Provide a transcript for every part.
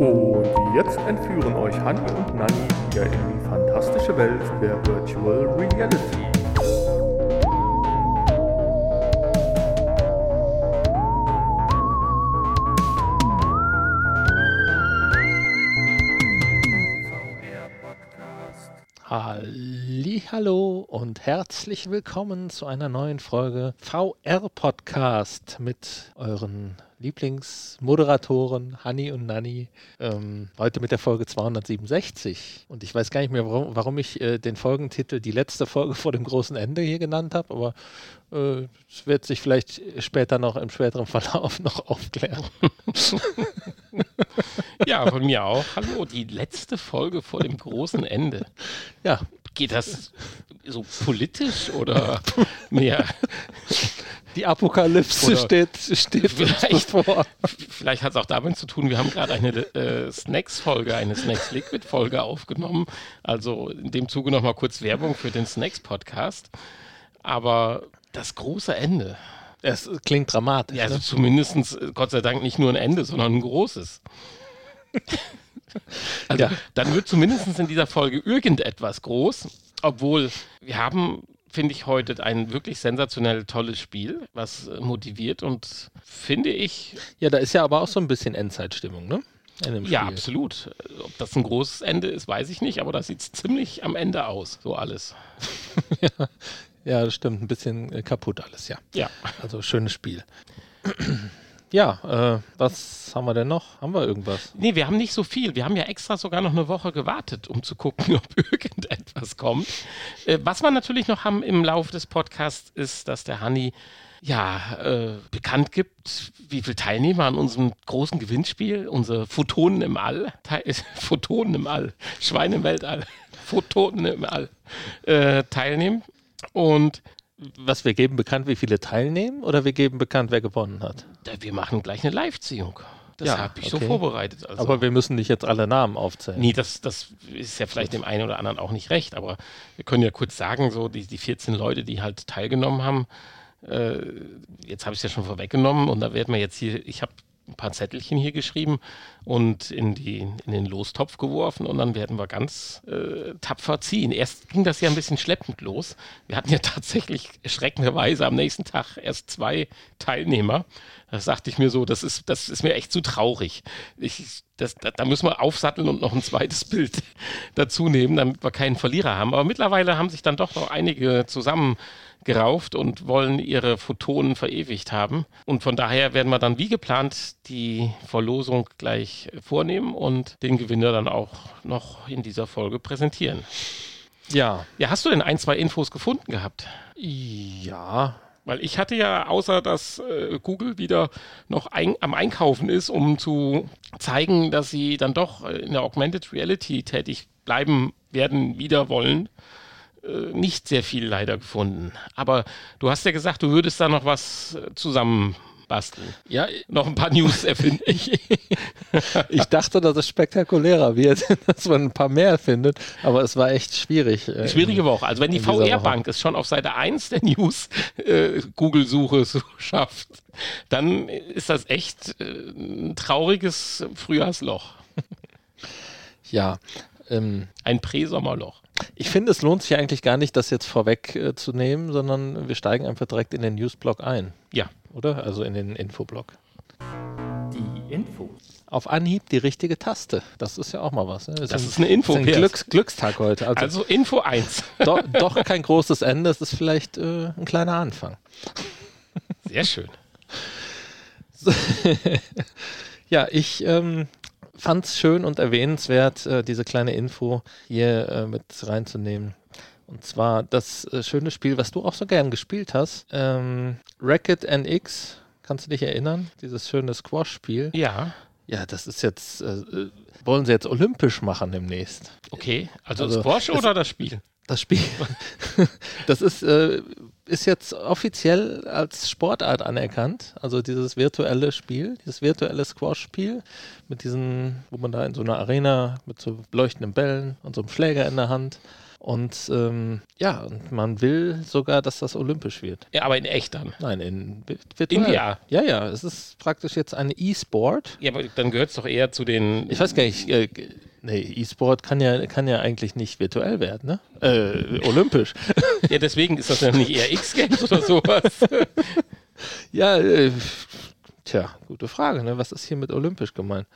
Und jetzt entführen euch Hanni und Nanni wieder in die fantastische Welt der Virtual Reality. Hallo und herzlich willkommen zu einer neuen Folge VR Podcast mit euren Lieblingsmoderatoren Hanni und Nanni. Ähm, heute mit der Folge 267. Und ich weiß gar nicht mehr, warum, warum ich äh, den Folgentitel die letzte Folge vor dem großen Ende hier genannt habe, aber äh, es wird sich vielleicht später noch im späteren Verlauf noch aufklären. ja, von mir auch. Hallo, die letzte Folge vor dem großen Ende. Ja. Geht das so politisch oder mehr? Die Apokalypse Oder steht, steht vielleicht- bevor. Vielleicht hat es auch damit zu tun, wir haben gerade eine äh, Snacks-Folge, eine Snacks Liquid-Folge aufgenommen. Also in dem Zuge nochmal kurz Werbung für den Snacks-Podcast. Aber das große Ende, Es klingt dramatisch. ja, also ne? zumindest Gott sei Dank nicht nur ein Ende, sondern ein großes. Also Ja. dann wird zumindest in dieser Folge irgendetwas groß, obwohl wir haben, finde ich, heute ein wirklich sensationell tolles Spiel, was äh, motiviert und finde ich, Ja, da ist ja aber auch so ein bisschen Endzeitstimmung, ne? Ja, absolut. Ob das ein großes Ende ist, weiß ich nicht, aber das sieht ziemlich am Ende aus, so alles. Ja, das stimmt. Ein bisschen äh, kaputt alles, ja. Ja. Also schönes Spiel. Ja, äh, was haben wir denn noch? Haben wir irgendwas? Nee, wir haben nicht so viel. Wir haben ja extra sogar noch eine Woche gewartet, um zu gucken, ob irgendetwas kommt. Äh, was wir natürlich noch haben im Laufe des Podcasts, ist, dass der Hanni ja äh, bekannt gibt, wie viele Teilnehmer an unserem großen Gewinnspiel, unsere Photonen im All, Teil, Photonen im All, Schweine im Weltall, Photonen im All äh, teilnehmen. Und Was wir geben bekannt, wie viele teilnehmen oder wir geben bekannt, wer gewonnen hat? wir machen gleich eine Live-Ziehung. Das Ja, habe ich okay. so vorbereitet. Also. Aber wir müssen nicht jetzt alle Namen aufzählen. Nee, das, das ist ja vielleicht dem einen oder anderen auch nicht recht, aber wir können ja kurz sagen, so die, die 14 Leute, die halt teilgenommen haben, äh, jetzt habe ich es ja schon vorweggenommen und da werden wir jetzt hier, ich habe ein paar Zettelchen hier geschrieben und in, die, in den Lostopf geworfen und dann werden wir ganz äh, tapfer ziehen. Erst ging das ja ein bisschen schleppend los. Wir hatten ja tatsächlich erschreckenderweise am nächsten Tag erst zwei Teilnehmer. Da sagte ich mir so, das ist, das ist mir echt zu traurig. Ich, das, da, da müssen wir aufsatteln und noch ein zweites Bild dazu nehmen, damit wir keinen Verlierer haben. Aber mittlerweile haben sich dann doch noch einige zusammengerauft und wollen ihre Photonen verewigt haben. Und von daher werden wir dann wie geplant die Verlosung gleich vornehmen und den Gewinner dann auch noch in dieser Folge präsentieren. Ja. Ja, hast du denn ein, zwei Infos gefunden gehabt? Ja. Weil ich hatte ja, außer dass äh, Google wieder noch ein, am Einkaufen ist, um zu zeigen, dass sie dann doch äh, in der Augmented Reality tätig bleiben werden, wieder wollen, nicht sehr viel leider gefunden. Aber du hast ja gesagt, du würdest da noch was äh, zusammenbasteln. Ja, Noch ein paar News erfinden. ich dachte, dass es spektakulärer wird, dass man ein paar mehr findet, aber es war echt schwierig. äh, Schwierige Woche. Also wenn die. VR-Bank es schon auf Seite 1 der News äh, Google-Suche so schafft, dann ist das echt äh, ein trauriges Frühjahrsloch. Ja. Ähm, Ein Präsommerloch. Ich finde, es lohnt sich eigentlich gar nicht, das jetzt vorweg äh, zu nehmen, sondern wir steigen einfach direkt in den Newsblock ein, Ja. oder? Also in den Infoblock. Die Infos. Auf Anhieb die richtige Taste. Das ist ja auch mal was. Ne? Das ein- ist eine Info, ist ein. Glücks Glückstag heute. Also, Also Info 1. do, doch kein großes Ende. Es ist vielleicht äh, ein kleiner Anfang. Sehr schön. Ja, ich ähm, fand es schön und erwähnenswert, äh, diese kleine Info hier äh, mit reinzunehmen. Und zwar das äh, schöne Spiel, was du auch so gern gespielt hast, ähm, Racket NX. Kannst du dich erinnern? Dieses schöne Squash-Spiel. Ja, Ja, das ist jetzt, äh, wollen sie jetzt olympisch machen demnächst. okay. Also, Also, Squash oder das Spiel? Das Spiel, das ist, äh, ist jetzt offiziell als Sportart anerkannt. Also dieses virtuelle Spiel, dieses virtuelle Squash-Spiel mit diesen, wo man da in so einer Arena mit so leuchtenden Bällen und so einem Schläger in der Hand Und ähm, ja, und man will sogar, dass das olympisch wird. Ja, aber in echt dann. Nein, in vi- virtuell. In VR. Ja, ja, es ist praktisch jetzt eine E-Sport. Ja, aber dann gehört es doch eher zu den. Ich weiß gar nicht, äh, nee, E-Sport kann ja, kann ja eigentlich nicht virtuell werden, ne? Äh, olympisch. Ja, deswegen ist das ja nicht eher X-Games oder sowas. ja, äh, tja, gute Frage, ne? Was ist hier mit olympisch gemeint?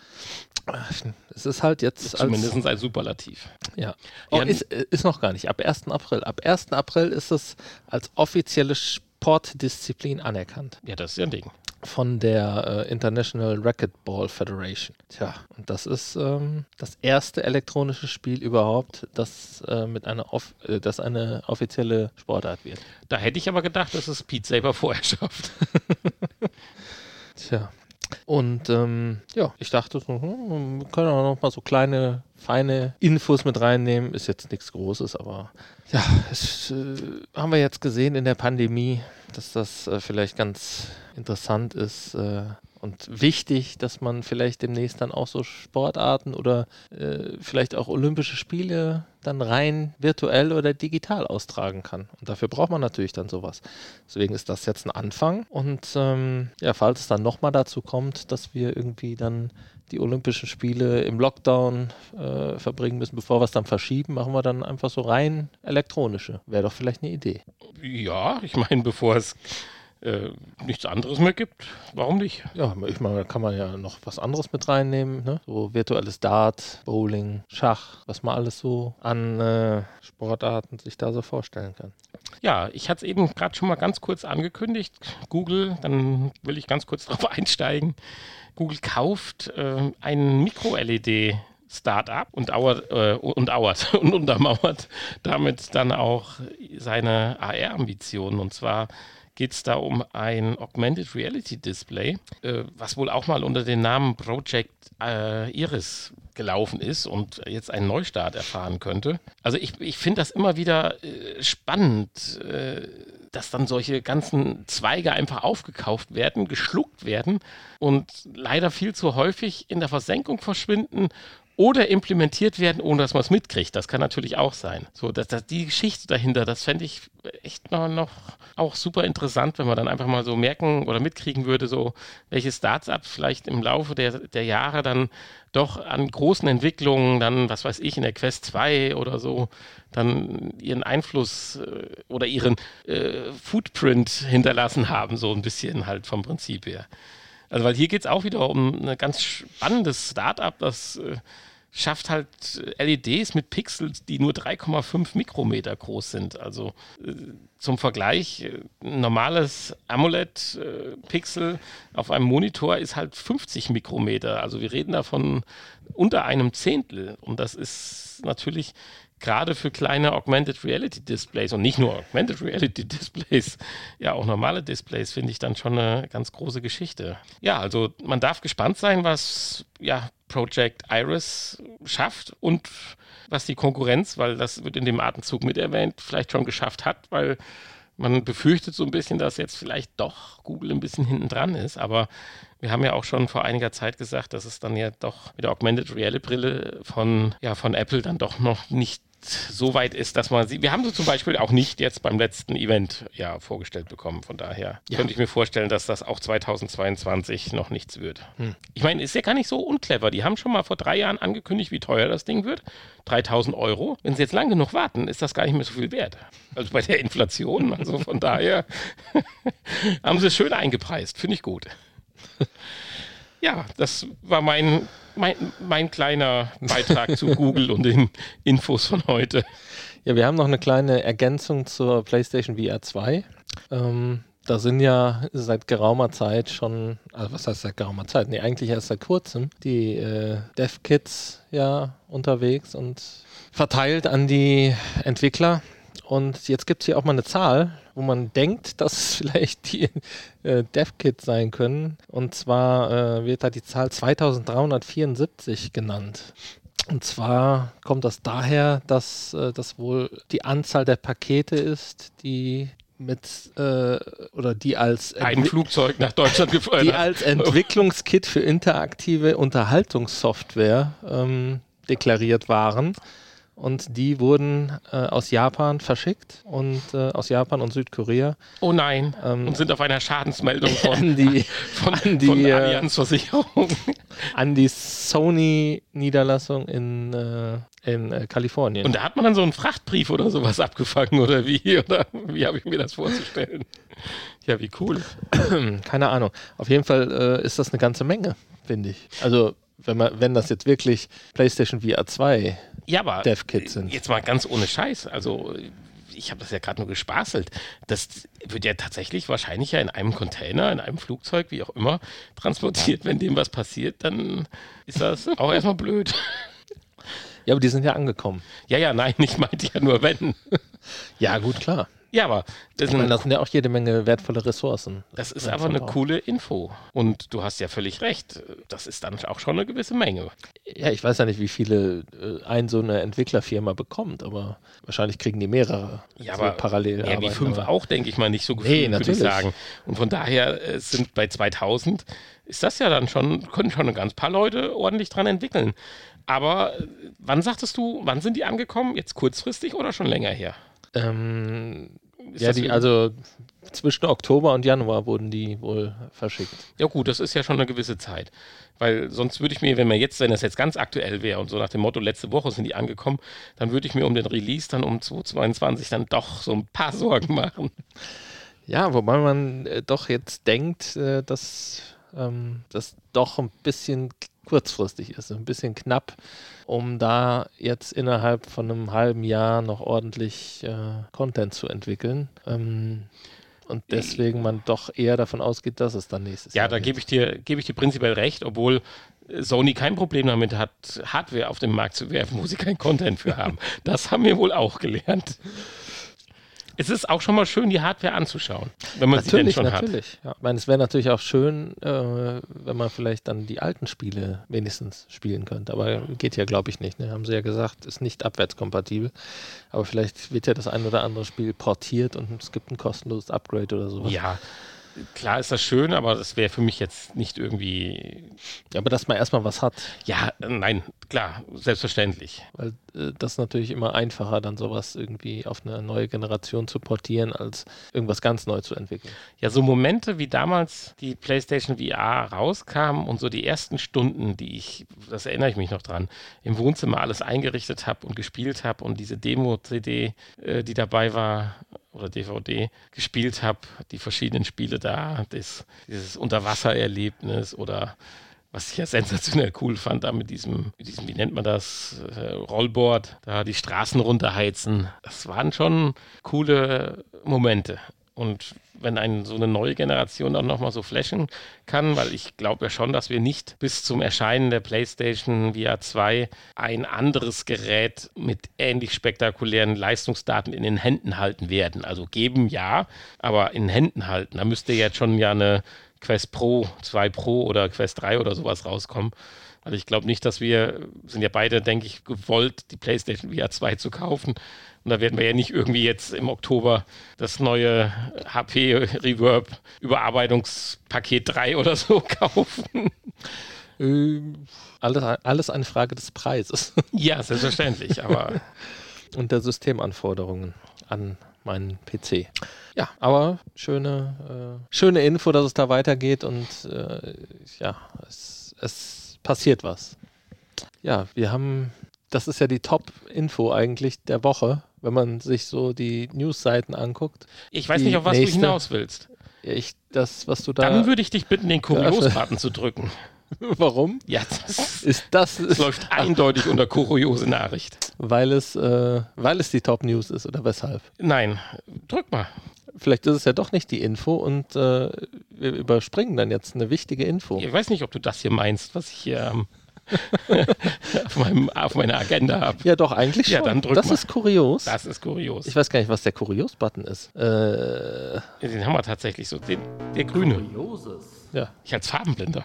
Es ist halt jetzt als, Zumindest ein Superlativ. ja. Oh, Ja, ist, äh, ist noch gar nicht. Ab 1. April. Ab 1. April ist es als offizielle Sportdisziplin anerkannt. Ja, das ist ja ein Ding. von der äh, International Racquetball Federation. Tja, und das ist ähm, das erste elektronische Spiel überhaupt, das, äh, mit einer off äh, das eine offizielle Sportart wird. Da hätte ich aber gedacht, dass es Pete Saber vorher schafft. Tja. Und ähm, ja, ich dachte, so, hm, wir können auch noch mal so kleine, feine Infos mit reinnehmen. Ist jetzt nichts Großes, aber ja, es äh, haben wir jetzt gesehen in der Pandemie, dass das äh, vielleicht ganz interessant ist äh, und wichtig, dass man vielleicht demnächst dann auch so Sportarten oder äh, vielleicht auch Olympische Spiele dann rein virtuell oder digital austragen kann. Und dafür braucht man natürlich dann sowas. Deswegen ist das jetzt ein Anfang. Und ähm, ja, falls es dann nochmal dazu kommt, dass wir irgendwie dann die Olympischen Spiele im Lockdown äh, verbringen müssen, bevor wir es dann verschieben, machen wir dann einfach so rein elektronische. Wäre doch vielleicht eine Idee. Ja, ich meine, bevor es äh, nichts anderes mehr gibt, warum nicht? Ja, ich meine, da kann man ja noch was anderes mit reinnehmen, ne? So virtuelles Dart, Bowling, Schach, was man alles so an äh, Sportarten sich da so vorstellen kann. Ja, ich hatte es eben gerade schon mal ganz kurz angekündigt. Google, dann will ich ganz kurz darauf einsteigen. Google kauft äh, ein Micro-LED. Startup und auert, äh, und auert und untermauert damit dann auch seine AR-Ambitionen. Und zwar geht es da um ein Augmented Reality Display, äh, was wohl auch mal unter dem Namen Project äh, Iris gelaufen ist und jetzt einen Neustart erfahren könnte. Also ich, ich finde das immer wieder äh, spannend, äh, dass dann solche ganzen Zweige einfach aufgekauft werden, geschluckt werden und leider viel zu häufig in der Versenkung verschwinden oder implementiert werden, ohne dass man es mitkriegt. Das kann natürlich auch sein. So, dass, dass die Geschichte dahinter, das fände ich echt noch, noch auch super interessant, wenn man dann einfach mal so merken oder mitkriegen würde, so welche Startups vielleicht im Laufe der, der Jahre dann doch an großen Entwicklungen, dann, was weiß ich, in der Quest 2 oder so, dann ihren Einfluss äh, oder ihren äh, Footprint hinterlassen haben, so ein bisschen halt vom Prinzip her. Also, weil hier geht es auch wieder um ein ganz spannendes Startup, das äh, schafft halt LEDs mit Pixels, die nur 3,5 Mikrometer groß sind. Also äh, zum Vergleich, äh, ein normales AMOLED-Pixel auf einem Monitor ist halt 50 Mikrometer. Also wir reden davon unter einem Zehntel. Und das ist natürlich gerade für kleine Augmented Reality Displays und nicht nur Augmented Reality Displays, ja auch normale Displays finde ich dann schon eine ganz große Geschichte. Ja, also man darf gespannt sein, was ja Project Iris schafft und was die Konkurrenz, weil das wird in dem Atemzug mit erwähnt, vielleicht schon geschafft hat, weil man befürchtet so ein bisschen, dass jetzt vielleicht doch Google ein bisschen hinten dran ist, aber wir haben ja auch schon vor einiger Zeit gesagt, dass es dann ja doch mit der Augmented Reality Brille von, ja, von Apple dann doch noch nicht so weit ist, dass man sie. Wir haben sie zum Beispiel auch nicht jetzt beim letzten Event ja vorgestellt bekommen. Von daher Ja. könnte ich mir vorstellen, dass das auch 2022 noch nichts wird. Hm. Ich meine, ist ja gar nicht so unclever. Die haben schon mal vor drei Jahren angekündigt, wie teuer das Ding wird. 3000 Euro. Wenn sie jetzt lang genug warten, ist das gar nicht mehr so viel wert. Also bei der Inflation. Also von daher haben sie es schön eingepreist. Finde ich gut. Ja, das war mein, mein, mein kleiner Beitrag zu Google und den Infos von heute. Ja, wir haben noch eine kleine Ergänzung zur PlayStation VR 2. Ähm, da sind ja seit geraumer Zeit schon, also was heißt seit geraumer Zeit? Nee, eigentlich erst seit kurzem, die äh, Dev-Kits ja unterwegs und verteilt an die Entwickler. Und jetzt gibt es hier auch mal eine Zahl, wo man denkt, dass es vielleicht die äh, Dev-Kits sein können. Und zwar äh, wird da die Zahl 2374 genannt. Und zwar kommt das daher, dass äh, das wohl die Anzahl der Pakete ist, die mit äh, oder die als Ein Entwi- Flugzeug nach Deutschland die gefördert. als Entwicklungskit für interaktive Unterhaltungssoftware ähm, deklariert waren. Und die wurden äh, aus Japan verschickt und äh, aus Japan und Südkorea. Oh nein, Ähm, und sind auf einer Schadensmeldung von, An die, von, an die, von äh, Allianz Versicherung. an die Sony-Niederlassung in, äh, in äh, Kalifornien. Und da hat man dann so einen Frachtbrief oder sowas abgefangen oder wie? Oder wie habe ich mir das vorzustellen? Ja, wie cool. Keine Ahnung. Auf jeden Fall äh, ist das eine ganze Menge, finde ich. Also, wenn, man, wenn das jetzt wirklich PlayStation VR 2 Ja, aber Dev-Kits sind. jetzt mal ganz ohne Scheiß. Also ich habe das ja gerade nur gespaßelt. Das wird ja tatsächlich wahrscheinlich ja in einem Container, in einem Flugzeug, wie auch immer, transportiert. Wenn dem was passiert, dann ist das auch erstmal blöd. Ja, aber die sind ja angekommen. Ja, ja, nein, ich meinte ja nur wenn. Ja, gut, klar. Ja, aber das, meine, das sind ja auch jede Menge wertvolle Ressourcen. das ist Ja, aber eine auch. coole Info. Und du hast ja völlig recht. Das ist dann auch schon eine gewisse Menge. Ja, ich weiß ja nicht, wie viele äh, ein so eine Entwicklerfirma bekommt, aber wahrscheinlich kriegen die mehrere Ja, so aber parallel. Wie arbeiten, fünf aber- auch, denke ich mal, nicht so Nee, gefühlt, würde ich natürlich. sagen. Und von daher äh, sind bei 2000 ist das ja dann schon, können schon ein ganz paar Leute ordentlich dran entwickeln. Aber äh, wann sagtest du, wann sind die angekommen? Jetzt kurzfristig oder schon länger her? Ähm, ja, die, also zwischen Oktober und Januar wurden die wohl verschickt. Ja gut, das ist ja schon eine gewisse Zeit. Weil sonst würde ich mir, wenn man jetzt, wenn das jetzt ganz aktuell wäre und so nach dem Motto, letzte Woche sind die angekommen, dann würde ich mir um den Release dann um 2022 dann doch so ein paar Sorgen machen. Ja, wobei man äh, doch jetzt denkt, äh, dass ähm, das doch ein bisschen kurzfristig ist, ein bisschen knapp, um da jetzt innerhalb von einem halben Jahr noch ordentlich äh, Content zu entwickeln. Ähm, und deswegen man doch eher davon ausgeht, dass es dann nächstes Ja, Jahr da wird. gebe ich dir, gebe ich dir prinzipiell recht, obwohl äh, Sony kein Problem damit hat, Hardware auf den Markt zu werfen, wo sie keinen Content für haben. Das haben wir wohl auch gelernt. Es ist auch schon mal schön, die Hardware anzuschauen, wenn man Natürlich, sie denn schon hat. natürlich. Ja. Ich meine, es wäre natürlich auch schön, äh, wenn man vielleicht dann die alten Spiele wenigstens spielen könnte. Aber geht ja, glaube ich, nicht. Ne? Haben sie ja gesagt, ist nicht abwärtskompatibel. Aber vielleicht wird ja das ein oder andere Spiel portiert und es gibt ein kostenloses Upgrade oder sowas. Ja, klar ist das schön, aber das wäre für mich jetzt nicht irgendwie. Aber dass man erstmal was hat, Ja, nein, klar, selbstverständlich. weil äh, das ist natürlich immer einfacher, dann sowas irgendwie auf eine neue Generation zu portieren, als irgendwas ganz neu zu entwickeln. Ja, so Momente wie damals die PlayStation VR rauskam und so die ersten Stunden, die ich, das erinnere ich mich noch dran, im Wohnzimmer alles eingerichtet habe und gespielt habe und diese Demo-CD, äh, die dabei war oder DVD gespielt habe, die verschiedenen Spiele da, das, dieses Unterwassererlebnis oder was ich ja sensationell cool fand, da mit diesem, mit diesem wie nennt man das, äh, Rollboard, da die Straßen runterheizen. Das waren schon coole Momente. Und wenn ein, so eine neue Generation dann nochmal so flashen kann, weil ich glaube ja schon, dass wir nicht bis zum Erscheinen der PlayStation VR 2 ein anderes Gerät mit ähnlich spektakulären Leistungsdaten in den Händen halten werden. Also geben ja, aber in Händen halten. Da müsste jetzt schon ja eine Quest Pro 2 Pro oder Quest 3 oder sowas rauskommen. Also ich glaube nicht, dass wir, sind ja beide, denke ich, gewollt, die PlayStation VR 2 zu kaufen. Und da werden wir ja nicht irgendwie jetzt im Oktober das neue HP Reverb Überarbeitungspaket 3 oder so kaufen. Ähm, alles, alles eine Frage des Preises Ja, selbstverständlich, aber und der Systemanforderungen an meinen PC. Ja, aber schöne, äh, schöne Info, dass es da weitergeht und äh, ja, es, es passiert was. Ja, wir haben, das ist ja die Top-Info eigentlich der Woche, wenn man sich so die News-Seiten anguckt. ich weiß Die nicht, auf was nächste- du hinaus willst. Ich, das, was du da. Dann würde ich dich bitten, den Kurios-Button zu drücken. Warum? Ja, das, Ist das, das läuft eindeutig unter kuriose Nachricht. weil es, äh, weil es die Top-News ist oder weshalb? Nein, drück mal. Vielleicht ist es ja doch nicht die Info und äh, wir überspringen dann jetzt eine wichtige Info. Ich weiß nicht, ob du das hier meinst, was ich hier ähm, auf, meinem, auf meiner Agenda habe. Ja, doch, eigentlich Ja, schon. dann drück das mal. ist kurios. Das ist kurios. Ich weiß gar nicht, was der Kurios-Button ist. Äh, Den haben wir tatsächlich so. Den, der grüne. Ja. Ich als Farbenblinder.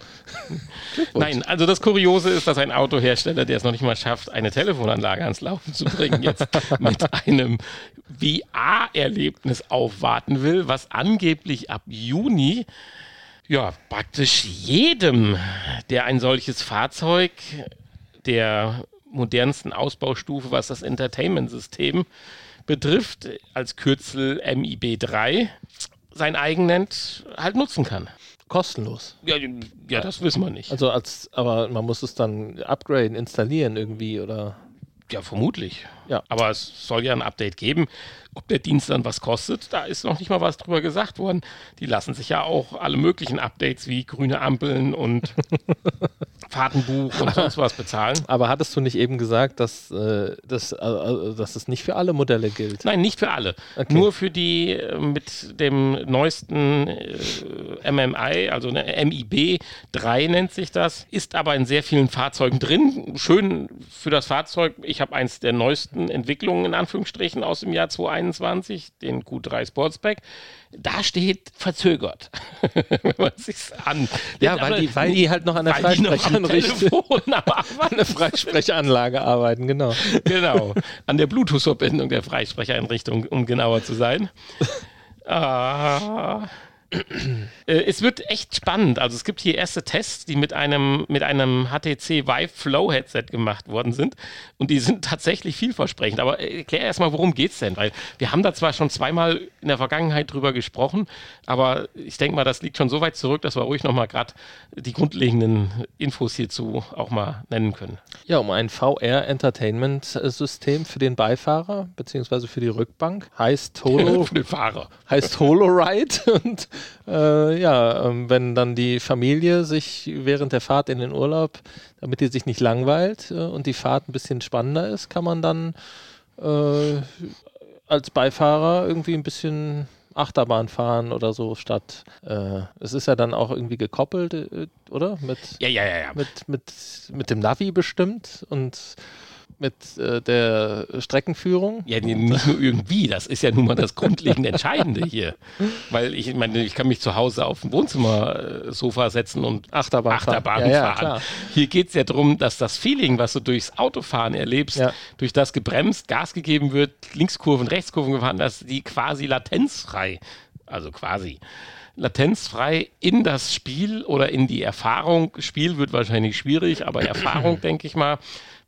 Nein, also das Kuriose ist, dass ein Autohersteller, der es noch nicht mal schafft, eine Telefonanlage ans Laufen zu bringen, jetzt mit einem VR-Erlebnis aufwarten will, was angeblich ab Juni ja praktisch jedem, der ein solches Fahrzeug der modernsten Ausbaustufe, was das Entertainment-System betrifft, als Kürzel MIB3 sein eigen nennt, halt nutzen kann. Kostenlos. Ja, ja, das wissen wir nicht. Also als, aber man muss es dann upgraden, installieren irgendwie oder. Ja, vermutlich. Ja. Aber es soll ja ein Update geben. Ob der Dienst dann was kostet, da ist noch nicht mal was drüber gesagt worden. Die lassen sich ja auch alle möglichen Updates wie grüne Ampeln und Fahrtenbuch und sonst was bezahlen. Aber hattest du nicht eben gesagt, dass, äh, dass, äh, dass es nicht für alle Modelle gilt? Nein, nicht für alle. Okay. Nur für die äh, mit dem neuesten äh, MMI, also eine MIB 3 nennt sich das, ist aber in sehr vielen Fahrzeugen drin. Schön für das Fahrzeug. Ich habe eins der neuesten Entwicklungen in Anführungsstrichen aus dem Jahr 2021, den Q3 Sportsback. Da steht verzögert, wenn man sich's an. Ja, weil die, weil die halt noch an der Arbeiten an der Freisprechanlage arbeiten, genau. genau. An der Bluetooth-Verbindung der Freisprecheinrichtung, um genauer zu sein. Ah. Äh, es wird echt spannend. Also es gibt hier erste Tests, die mit einem, mit einem HTC Vive Flow Headset gemacht worden sind. Und die sind tatsächlich vielversprechend. Aber äh, erklär erstmal, worum geht es denn? Weil wir haben da zwar schon zweimal in der Vergangenheit drüber gesprochen, aber ich denke mal, das liegt schon so weit zurück, dass wir ruhig nochmal gerade die grundlegenden Infos hierzu auch mal nennen können. Ja, um ein VR-Entertainment-System für den Beifahrer beziehungsweise für die Rückbank heißt Holo, Für den Fahrer. heißt HoloRide und äh, ja, ähm, wenn dann die Familie sich während der Fahrt in den Urlaub, damit die sich nicht langweilt äh, und die Fahrt ein bisschen spannender ist, kann man dann äh, als Beifahrer irgendwie ein bisschen Achterbahn fahren oder so statt. Äh, es ist ja dann auch irgendwie gekoppelt, äh, oder? Mit, Ja, ja, ja, ja. mit, mit, mit dem Navi bestimmt und mit äh, der Streckenführung. Ja, nicht nur irgendwie, das ist ja nun mal das grundlegend Entscheidende hier. Weil ich meine, ich kann mich zu Hause auf dem Wohnzimmersofa setzen und Achterbahn fahren. Achterbahn Ja, ja, fahren. klar. Hier geht es ja darum, dass das Feeling, was du durchs Autofahren erlebst, Ja. durch das gebremst, Gas gegeben wird, Linkskurven, Rechtskurven gefahren, dass die quasi latenzfrei, also quasi latenzfrei in das Spiel oder in die Erfahrung, Spiel wird wahrscheinlich schwierig, aber Erfahrung, denke ich mal,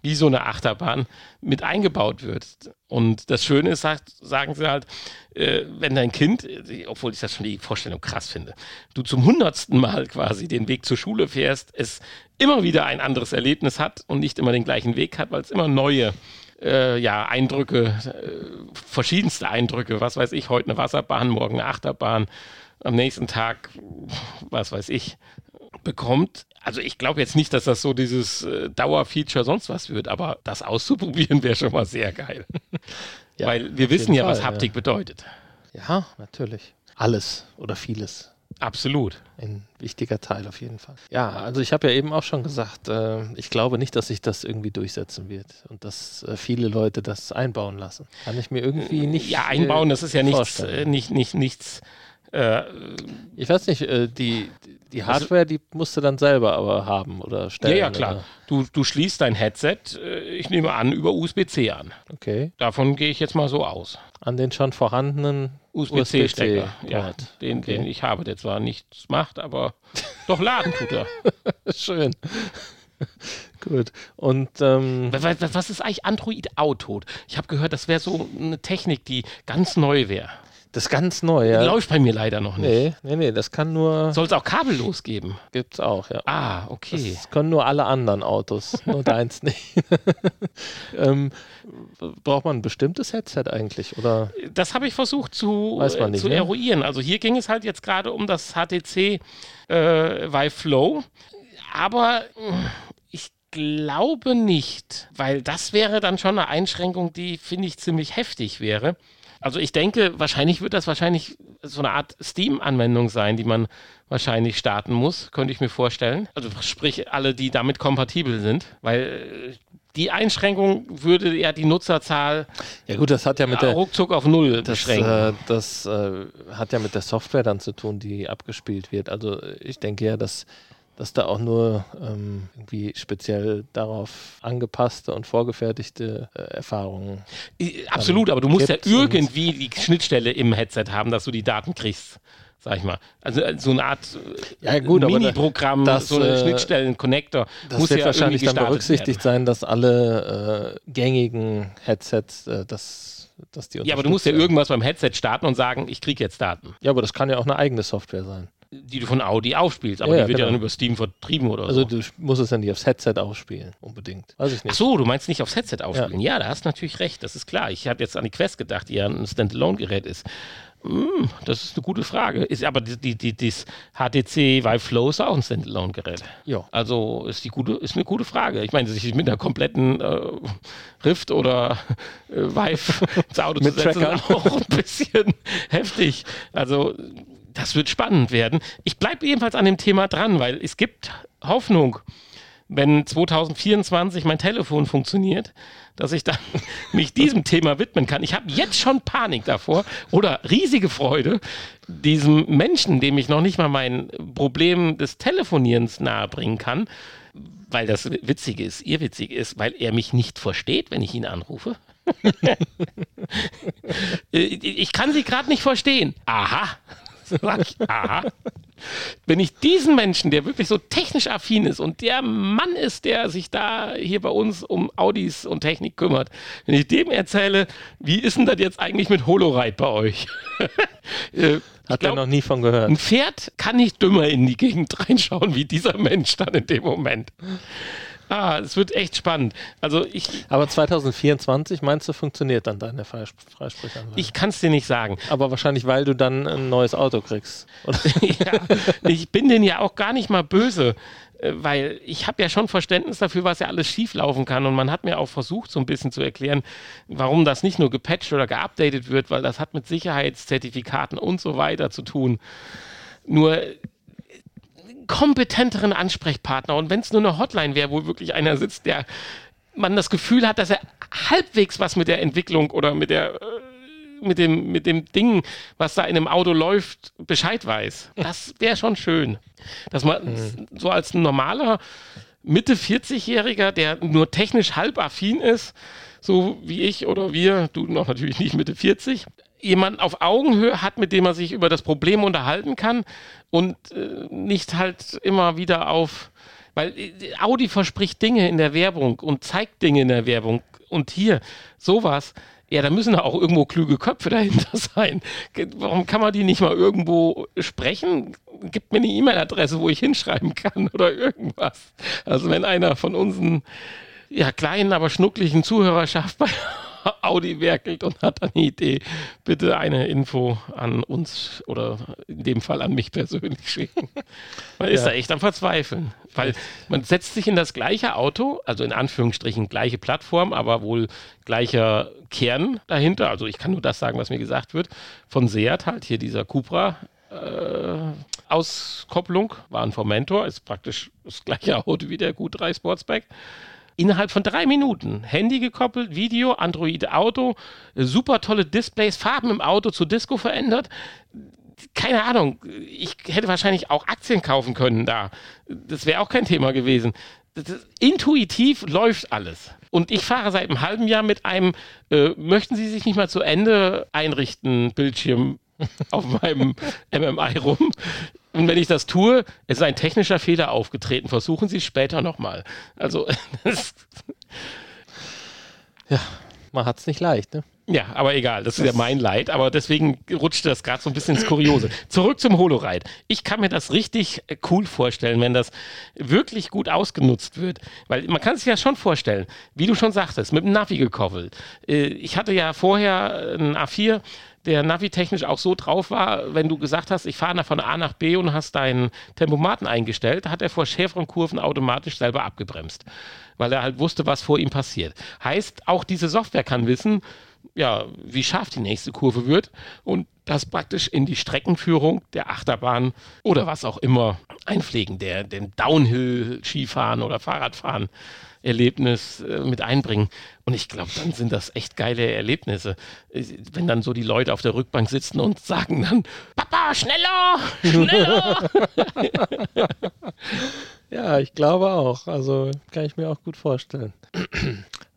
wie so eine Achterbahn mit eingebaut wird. Und das Schöne ist, sagen sie halt, äh, wenn dein Kind, obwohl ich das schon die Vorstellung krass finde, du zum hundertsten Mal quasi den Weg zur Schule fährst, es immer wieder ein anderes Erlebnis hat und nicht immer den gleichen Weg hat, weil es immer neue äh, ja, Eindrücke, äh, verschiedenste Eindrücke, was weiß ich, heute eine Wasserbahn, morgen eine Achterbahn, am nächsten Tag, was weiß ich, bekommt. Also ich glaube jetzt nicht, dass das so dieses äh, Dauerfeature sonst was wird, aber das auszuprobieren wäre schon mal sehr geil. Ja, Weil wir wissen ja, was Fall, Haptik bedeutet. Ja, natürlich. Alles oder vieles. Absolut. Ein wichtiger Teil auf jeden Fall. Ja, also ich habe ja eben auch schon gesagt, äh, ich glaube nicht, dass sich das irgendwie durchsetzen wird und dass äh, viele Leute das einbauen lassen. Kann ich mir irgendwie nicht. Ja, einbauen, äh, das ist ja nichts, äh, nicht, nicht, nichts. Äh, Ich weiß nicht, äh, die, die Hardware, die musst du dann selber aber haben oder ja, stellen. ja, klar. Oder? Du, du schließt dein Headset, äh, ich nehme an, über USB-C an. Okay. Davon gehe ich jetzt mal so aus. An den schon vorhandenen USB-C-Stecker, ja, USB-C-Port. den, Okay. den ich habe, der zwar nichts macht, aber doch laden tut er. Schön. Gut. Und ähm, Was, was- was ist eigentlich Android Auto? Ich habe gehört, das wäre so eine Technik, die ganz neu wäre. Das ist ganz neu, ja. läuft bei mir leider noch nicht. Nee, nee, nee, das kann nur, Soll es auch kabellos geben? gibt's auch, ja. Ah, okay. Das können nur alle anderen Autos, nur deins nicht. ähm, braucht man ein bestimmtes Headset eigentlich? Oder? Das habe ich versucht zu, Weiß man äh, nicht, zu ne? eruieren. Also hier ging es halt jetzt gerade um das HTC äh, Vive Flow. Aber mh, ich glaube nicht, weil das wäre dann schon eine Einschränkung, die, finde ich, ziemlich heftig wäre. Also ich denke, wahrscheinlich wird das wahrscheinlich so eine Art Steam-Anwendung sein, die man wahrscheinlich starten muss, könnte ich mir vorstellen. Also sprich alle, die damit kompatibel sind, weil äh, die Einschränkung würde ja die Nutzerzahl Ja gut, das hat ja mit der ruckzuck auf null das, beschränken. äh, das äh, hat ja mit der Software dann zu tun, die abgespielt wird. Also äh, ich denke ja, dass, dass da auch nur ähm, irgendwie speziell darauf angepasste und vorgefertigte äh, Erfahrungen. Absolut, aber du musst ja irgendwie die Schnittstelle im Headset haben, dass du die Daten kriegst sag ich mal. Also äh, so eine Art äh, Ja, gut, Mini-Programm, das, so eine äh, Schnittstellen-Connector. Das muss wird ja wahrscheinlich dann berücksichtigt werden. sein, dass alle äh, gängigen Headsets, äh, dass, dass die Ja, aber du musst ja irgendwas beim Headset starten und sagen, ich kriege jetzt Daten, Ja, aber das kann ja auch eine eigene Software sein. Die du von Audi aufspielst. Aber Ja, die wird ja genau. dann über Steam vertrieben oder Also so. du musst es ja nicht aufs Headset aufspielen, unbedingt. Weiß ich Ach nicht. so, du meinst nicht aufs Headset aufspielen. Ja, da hast du natürlich recht, das ist klar. Ich habe jetzt an die Quest gedacht, die ja ein Standalone-Gerät ist. Hm, das ist eine gute Frage. Ist, aber die, die, die, das HTC Vive Flow ist auch ein Standalone-Gerät. Ja. Also ist, die gute, ist eine gute Frage. Ich meine, sich mit einer kompletten äh, Rift oder äh, Vive ins Auto zu setzen, ist auch ein bisschen heftig. Also das wird spannend werden. Ich bleibe jedenfalls an dem Thema dran, weil es gibt Hoffnung, wenn 2024 mein Telefon funktioniert, dass ich dann mich diesem Thema widmen kann. Ich habe jetzt schon Panik davor oder riesige Freude, diesem Menschen, dem ich noch nicht mal mein Problem des Telefonierens nahebringen kann, weil das Witzige ist, ihr witzig ist, weil er mich nicht versteht, wenn ich ihn anrufe. Äh, ich kann sie gerade nicht verstehen. Aha. Sag ich, aha. Wenn ich diesen Menschen, der wirklich so technisch affin ist und der Mann ist, der sich da hier bei uns um Audis und Technik kümmert, wenn ich dem erzähle, wie ist denn das jetzt eigentlich mit Holoride bei euch? Äh, Hat er glaub, noch nie von gehört. ein Pferd kann nicht dümmer in die Gegend reinschauen, wie dieser Mensch dann in dem Moment. Ah, es wird echt spannend. Also ich, Aber 2024 meinst du, funktioniert dann deine Freisp Freisprechanlage? ich kann es dir nicht sagen. Aber wahrscheinlich, weil du dann ein neues Auto kriegst. Ja, ich bin denen ja auch gar nicht mal böse, äh, weil ich habe ja schon Verständnis dafür, was ja alles schieflaufen kann. Und man hat mir auch versucht, so ein bisschen zu erklären, warum das nicht nur gepatcht oder geupdatet wird, weil das hat mit Sicherheitszertifikaten und so weiter zu tun. Nur kompetenteren Ansprechpartner und wenn es nur eine Hotline wäre, wo wirklich einer sitzt, der man das Gefühl hat, dass er halbwegs was mit der Entwicklung oder mit der äh, mit dem, mit dem Ding, was da in einem Auto läuft, Bescheid weiß. Das wäre schon schön. Dass man so als ein normaler Mitte 40-Jähriger, der nur technisch halb affin ist, so wie ich oder wir, du noch natürlich nicht Mitte 40, jemanden auf Augenhöhe hat, mit dem man sich über das Problem unterhalten kann und äh, nicht halt immer wieder auf weil äh, Audi verspricht Dinge in der Werbung und zeigt Dinge in der Werbung. Und hier, sowas, ja, da müssen auch irgendwo kluge Köpfe dahinter sein. Warum kann man die nicht mal irgendwo sprechen? Gibt mir eine E-Mail-Adresse, wo ich hinschreiben kann oder irgendwas. Also wenn einer von unseren ja, kleinen, aber schnucklichen Zuhörerschaft bei Audi werkelt und hat eine Idee, bitte eine Info an uns oder in dem Fall an mich persönlich schicken. Man ist Ja. da echt am Verzweifeln, weil man setzt sich in das gleiche Auto, also in Anführungsstrichen gleiche Plattform, aber wohl gleicher Kern dahinter. Also ich kann nur das sagen, was mir gesagt wird. Von Seat halt hier dieser Cupra äh, Auskopplung, war ein Formentor, ist praktisch das gleiche Auto wie der Q3 Sportsback. Innerhalb von drei Minuten. Handy gekoppelt, Video, Android Auto, äh, super tolle Displays, Farben im Auto zu Disco verändert. Keine Ahnung, ich hätte wahrscheinlich auch Aktien kaufen können da. Das wäre auch kein Thema gewesen. Ist, intuitiv läuft alles. Und ich fahre seit einem halben Jahr mit einem, äh, möchten Sie sich nicht mal zu Ende einrichten, Bildschirm auf meinem MMI rum. Und wenn ich das tue, ist ein technischer Fehler aufgetreten. Versuchen Sie es später nochmal. Also, das, Ja, man hat es nicht leicht, ne? ja, aber egal, das ist ja mein Leid. Aber deswegen rutschte das gerade so ein bisschen ins Kuriose. Zurück zum Holoride. Ich kann mir das richtig äh, cool vorstellen, wenn das wirklich gut ausgenutzt wird. Weil man kann sich ja schon vorstellen, wie du schon sagtest, mit dem Navi gekoppelt. Äh, Ich hatte ja vorher einen A4 der Navi-technisch auch so drauf war, wenn du gesagt hast, ich fahre von A nach B und hast deinen Tempomaten eingestellt, hat er vor schärferen Kurven automatisch selber abgebremst, weil er halt wusste, was vor ihm passiert. Heißt, auch diese Software kann wissen, ja, wie scharf die nächste Kurve wird und das praktisch in die Streckenführung der Achterbahn oder was auch immer einpflegen, der den Downhill-Skifahren oder Fahrradfahren Erlebnis äh, mit einbringen. Und ich glaube, dann sind das echt geile Erlebnisse. Äh, Wenn dann so die Leute auf der Rückbank sitzen und sagen dann, Papa, schneller, schneller. Ja, ich glaube auch. Also kann ich mir auch gut vorstellen.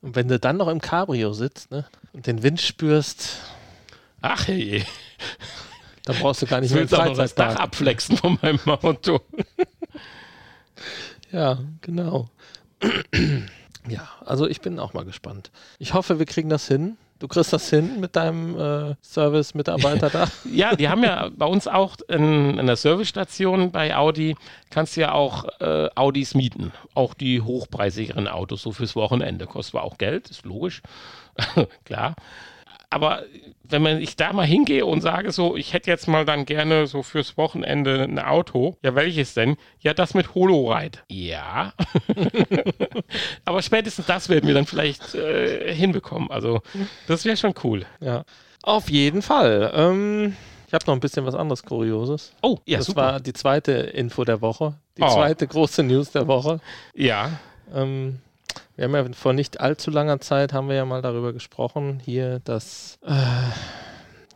Und wenn du dann noch im Cabrio sitzt ne, und den Wind spürst, Ach je. Da brauchst du gar nicht Ich mehr noch das Dach abflexen von meinem Auto. Ja, genau. ja, also ich bin auch mal gespannt. Ich hoffe, wir kriegen das hin. Du kriegst das hin mit deinem äh, Service-Mitarbeiter da. Ja, die haben ja bei uns auch in, in der Servicestation bei Audi, kannst du ja auch äh, Audis mieten. Auch die hochpreisigeren Autos, so fürs Wochenende. Kostet zwar auch Geld, ist logisch, klar. Aber wenn man ich da mal hingehe und sage so, ich hätte jetzt mal dann gerne so fürs Wochenende ein Auto, ja welches denn? Ja, das mit Holoride. Ja. Aber spätestens das werden wir dann vielleicht äh, hinbekommen. Also das wäre schon cool. Ja. Auf jeden Fall. Ähm, ich habe noch ein bisschen was anderes Kurioses. Oh, ja, das super. war die zweite Info der Woche. Die Oh. zweite große News der Woche. ja. Ähm, wir haben ja vor nicht allzu langer Zeit haben wir ja mal darüber gesprochen, hier, dass äh,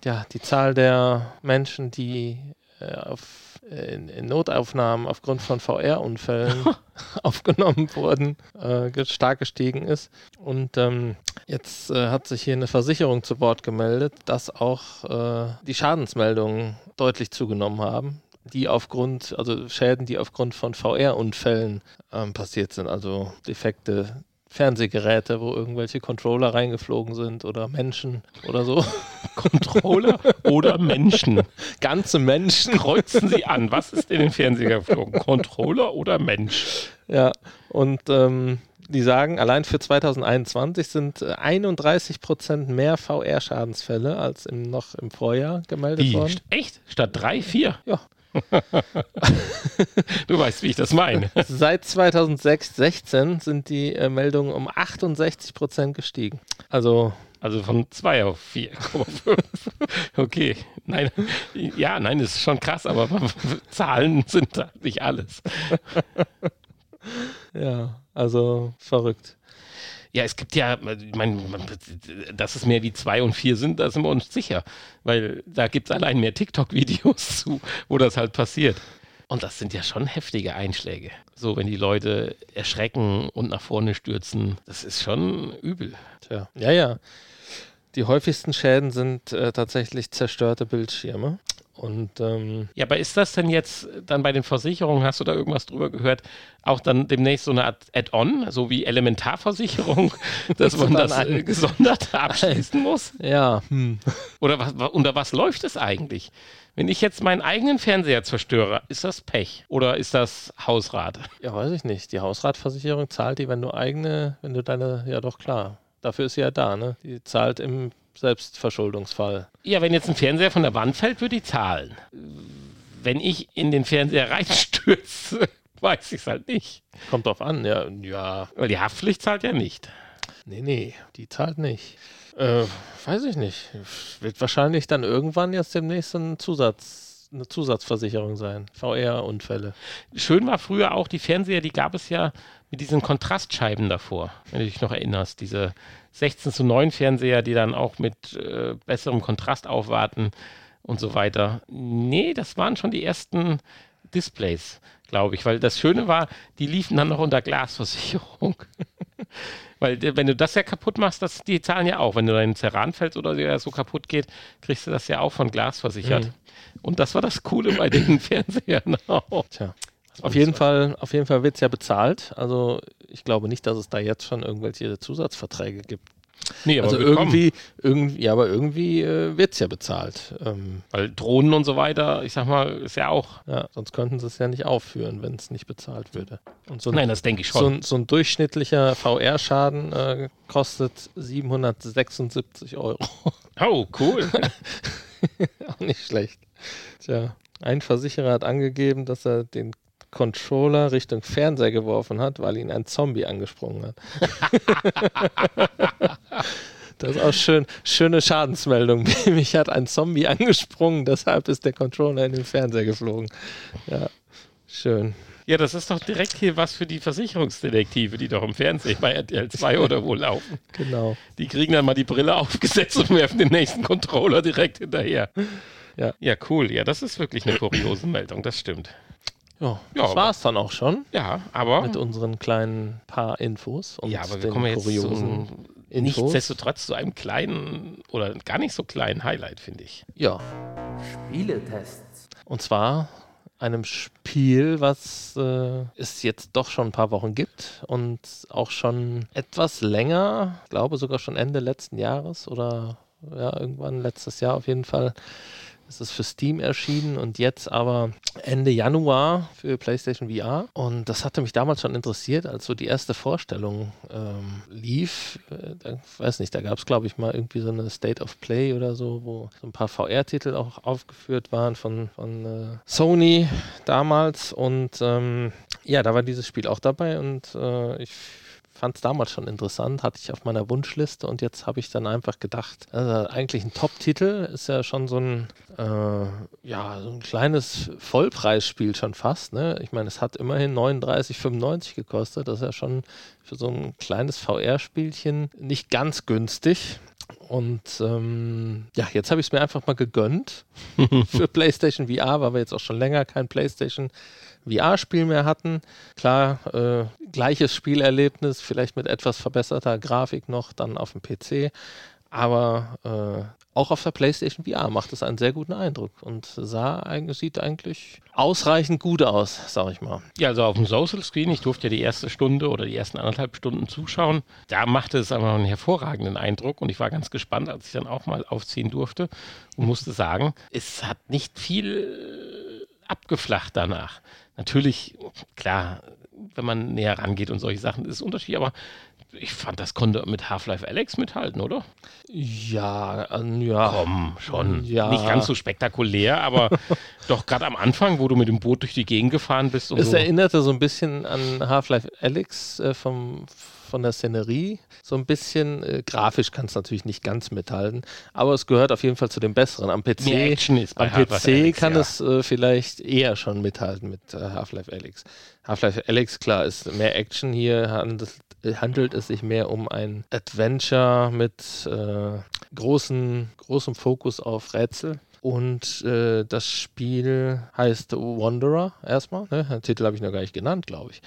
ja, die Zahl der Menschen, die äh, auf, äh, in, Notaufnahmen aufgrund von VR-Unfällen aufgenommen wurden, äh, stark gestiegen ist. Und ähm, jetzt äh, hat sich hier eine Versicherung zu Wort gemeldet, dass auch äh, die Schadensmeldungen deutlich zugenommen haben. Die aufgrund, also Schäden, die aufgrund von VR-Unfällen ähm, passiert sind, also defekte Fernsehgeräte, wo irgendwelche Controller reingeflogen sind oder Menschen oder so. Controller oder Menschen? Ganze Menschen. Kreuzen Sie an. Was ist in den Fernseher geflogen? Controller oder Mensch? Ja, und ähm, die sagen, allein für 2021 sind äh, 31 Prozent mehr VR-Schadensfälle als im, noch im Vorjahr gemeldet Wie? worden. Echt? Statt drei, vier? Ja. Du weißt, wie ich das meine. Seit 2006, 16 sind die äh, Meldungen um 68 Prozent gestiegen. Also Also von 2 auf 4,5. Okay. Nein, ja, nein, das ist schon krass, aber Zahlen sind da nicht alles. ja, also verrückt. Ja, es gibt ja, ich meine, dass es mehr wie zwei und vier sind, da sind wir uns sicher. Weil da gibt es allein mehr TikTok-Videos zu, wo das halt passiert. Und das sind ja schon heftige Einschläge. So, wenn die Leute erschrecken und nach vorne stürzen, das ist schon übel. Tja, ja, ja. Die häufigsten Schäden sind äh, tatsächlich zerstörte Bildschirme. Und ähm, Ja, aber ist das denn jetzt dann bei den Versicherungen, hast du da irgendwas drüber gehört, auch dann demnächst so eine Art Add-on, so wie Elementarversicherung, dass man Dann das äh, gesondert abschließen muss? ja, hm. Oder was, wa- unter was läuft es eigentlich? Wenn ich jetzt meinen eigenen Fernseher zerstöre, ist das Pech oder ist das Hausrat? ja, weiß ich nicht. Die Hausratversicherung zahlt die, wenn du eigene, wenn du deine, ja doch klar. Dafür ist sie ja da, ne? Die zahlt im Selbstverschuldungsfall. Ja, wenn jetzt ein Fernseher von der Wand fällt, würde ich zahlen. Wenn ich in den Fernseher reinstürze, weiß ich es halt nicht. Kommt drauf an, ja, ja. Weil die Haftpflicht zahlt ja nicht. Nee, nee, die zahlt nicht. Äh, weiß ich nicht. Wird wahrscheinlich dann irgendwann jetzt demnächst ein Zusatz, eine Zusatzversicherung sein. VR-Unfälle. Schön war früher auch die Fernseher, die gab es ja mit diesen Kontrastscheiben davor, wenn du dich noch erinnerst. Diese 16 zu 9 Fernseher, die dann auch mit äh, besserem Kontrast aufwarten und so weiter. Nee, das waren schon die ersten Displays, glaube ich. Weil das Schöne war, die liefen dann noch unter Glasversicherung. Weil äh, wenn du das ja kaputt machst, das, die zahlen ja auch. Wenn du deinen Ceran fällst oder der so kaputt geht, kriegst du das ja auch von Glas versichert. Mhm. Und das war das Coole bei den Fernsehern auch. Tja. Auf jeden Fall, auf jeden Fall wird es ja bezahlt. Also ich glaube nicht, dass es da jetzt schon irgendwelche Zusatzverträge gibt. Nee, also willkommen. irgendwie, irgendwie, ja, aber irgendwie äh, wird es ja bezahlt. Ähm, Weil Drohnen und so weiter, ich sag mal, ist ja auch. ja, sonst könnten sie es ja nicht aufführen, wenn es nicht bezahlt würde. Und so ein, Nein, das denke ich so schon. ein, so ein durchschnittlicher VR-Schaden äh, kostet 776 Euro. oh, cool. Auch nicht schlecht. Tja, ein Versicherer hat angegeben, dass er den Controller Richtung Fernseher geworfen hat, weil ihn ein Zombie angesprungen hat. das ist auch schön. Schöne Schadensmeldung. Mich hat ein Zombie angesprungen, deshalb ist der Controller in den Fernseher geflogen. Ja, schön. ja, das ist doch direkt hier was für die Versicherungsdetektive, die doch im Fernsehen bei RTL 2 oder wo laufen. Genau. Die kriegen dann mal die Brille aufgesetzt und werfen den nächsten Controller direkt hinterher. Ja. Ja, cool. Ja, das ist wirklich eine kuriose Meldung, das stimmt. Ja, Ja, das war es dann auch schon Ja, aber. mit unseren kleinen paar Infos und ja, aber wir den kommen jetzt zu kuriosen einem, Infos. nichtsdestotrotz zu einem kleinen oder gar nicht so kleinen Highlight, finde ich. Ja, Spieletests. Und zwar einem Spiel, was äh, es jetzt doch schon ein paar Wochen gibt und auch schon etwas länger, ich glaube sogar schon Ende letzten Jahres oder ja, irgendwann letztes Jahr auf jeden Fall es ist für Steam erschienen und jetzt aber Ende Januar für PlayStation VR. Und das hatte mich damals schon interessiert, als so die erste Vorstellung ähm, lief. Äh, da, weiß nicht, da gab es, glaube ich, mal irgendwie so eine State of Play oder so, wo so ein paar VR-Titel auch aufgeführt waren von, von äh, Sony damals. Und ähm, ja, da war dieses Spiel auch dabei und äh, ich fand es damals schon interessant, hatte ich auf meiner Wunschliste und jetzt habe ich dann einfach gedacht, also eigentlich ein Top-Titel, ist ja schon so ein, äh, ja, so ein kleines Vollpreisspiel schon fast. Ne? Ich meine, es hat immerhin 39,95 gekostet, das ist ja schon für so ein kleines VR-Spielchen nicht ganz günstig. Und ähm, ja, jetzt habe ich es mir einfach mal gegönnt für PlayStation VR, weil wir jetzt auch schon länger kein PlayStation VR-Spiel mehr hatten. Klar, äh, gleiches Spielerlebnis, vielleicht mit etwas verbesserter Grafik noch dann auf dem PC. Aber äh, auch auf der PlayStation VR macht es einen sehr guten Eindruck und sah sieht eigentlich ausreichend gut aus, sag ich mal. Ja, also auf dem Social Screen, ich durfte ja die erste Stunde oder die ersten anderthalb Stunden zuschauen. Da machte es einfach einen hervorragenden Eindruck und ich war ganz gespannt, als ich dann auch mal aufziehen durfte und musste sagen, es hat nicht viel abgeflacht danach. Natürlich, klar, wenn man näher rangeht und solche Sachen, ist es unterschiedlich, aber ich fand, das konnte mit Half-Life Alex mithalten, oder? Ja, äh, ja. Komm, schon. Ja. Nicht ganz so spektakulär, aber doch gerade am Anfang, wo du mit dem Boot durch die Gegend gefahren bist und Es so. erinnerte so ein bisschen an Half-Life Alex äh, vom, von der Szenerie. So ein bisschen äh, grafisch kann es natürlich nicht ganz mithalten, aber es gehört auf jeden Fall zu den besseren. Am PC, Mehr Action ist bei am PC Alyx, kann ja. es äh, vielleicht eher schon mithalten mit äh, Half-Life Alex. Half-Life Alex, klar, ist mehr Action. Hier handelt, äh, handelt es sich mehr um ein Adventure mit äh, großen, großem Fokus auf Rätsel. Und äh, das Spiel heißt Wanderer erstmal. Ne? Den Titel habe ich noch gar nicht genannt, glaube ich.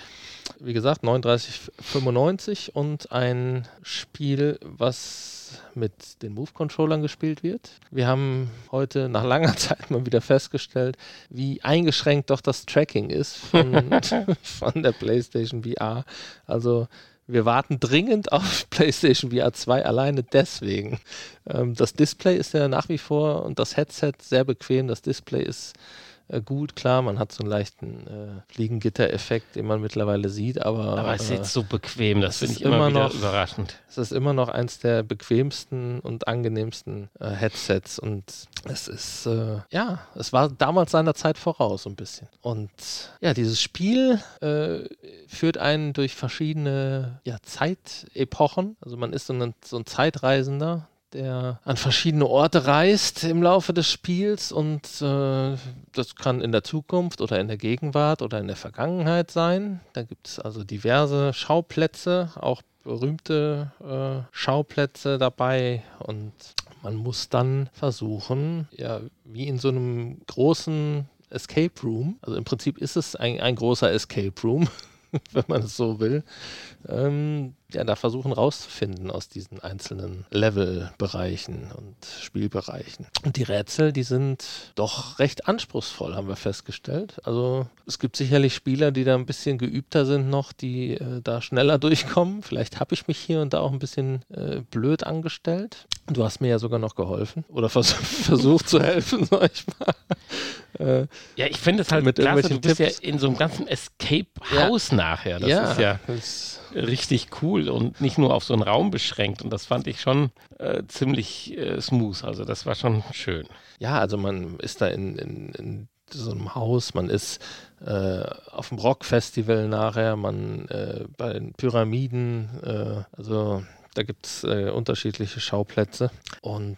Wie gesagt, 39,95 und ein Spiel, was mit den Move-Controllern gespielt wird. Wir haben heute nach langer Zeit mal wieder festgestellt, wie eingeschränkt doch das Tracking ist von, von der PlayStation VR. Also wir warten dringend auf PlayStation VR 2 alleine deswegen. Ähm, das Display ist ja nach wie vor und das Headset sehr bequem. Das Display ist äh, gut, klar, man hat so einen leichten äh, Fliegengitter-Effekt, den man mittlerweile sieht, aber, aber es ist äh, jetzt so bequem, das es finde ist ich immer, immer noch- überraschend. es ist immer noch eins der bequemsten und angenehmsten äh, Headsets und es ist, äh, ja, es war damals seiner Zeit voraus so ein bisschen. Und ja, dieses Spiel äh, führt einen durch verschiedene ja, Zeitepochen. Also man ist so ein, so ein Zeitreisender, der an verschiedene Orte reist im Laufe des Spiels und äh, das kann in der Zukunft oder in der Gegenwart oder in der Vergangenheit sein. Da gibt es also diverse Schauplätze, auch berühmte äh, Schauplätze dabei und man muss dann versuchen, ja, wie in so einem großen Escape Room, also im Prinzip ist es ein, ein großer Escape Room, wenn man es so will, ähm, ja, da versuchen rauszufinden aus diesen einzelnen Levelbereichen und Spielbereichen. Und die Rätsel, die sind doch recht anspruchsvoll, haben wir festgestellt. Also es gibt sicherlich Spieler, die da ein bisschen geübter sind noch, die äh, da schneller durchkommen. Vielleicht habe ich mich hier und da auch ein bisschen äh, blöd angestellt. Du hast mir ja sogar noch geholfen oder vers versucht zu helfen, sag ich mal. Äh, Ja, ich finde es halt Mit klasse, du bist ja Tipps. in so einem ganzen Escape-Haus nachher. Das ja, ist ja das- richtig cool und nicht nur auf so einen Raum beschränkt. Und das fand ich schon äh, ziemlich äh, smooth. Also das war schon schön. Ja, also man ist da in, in, in so einem Haus, man ist äh, auf dem Rockfestival nachher, man äh, bei den Pyramiden, äh, also da gibt es äh, unterschiedliche Schauplätze. Und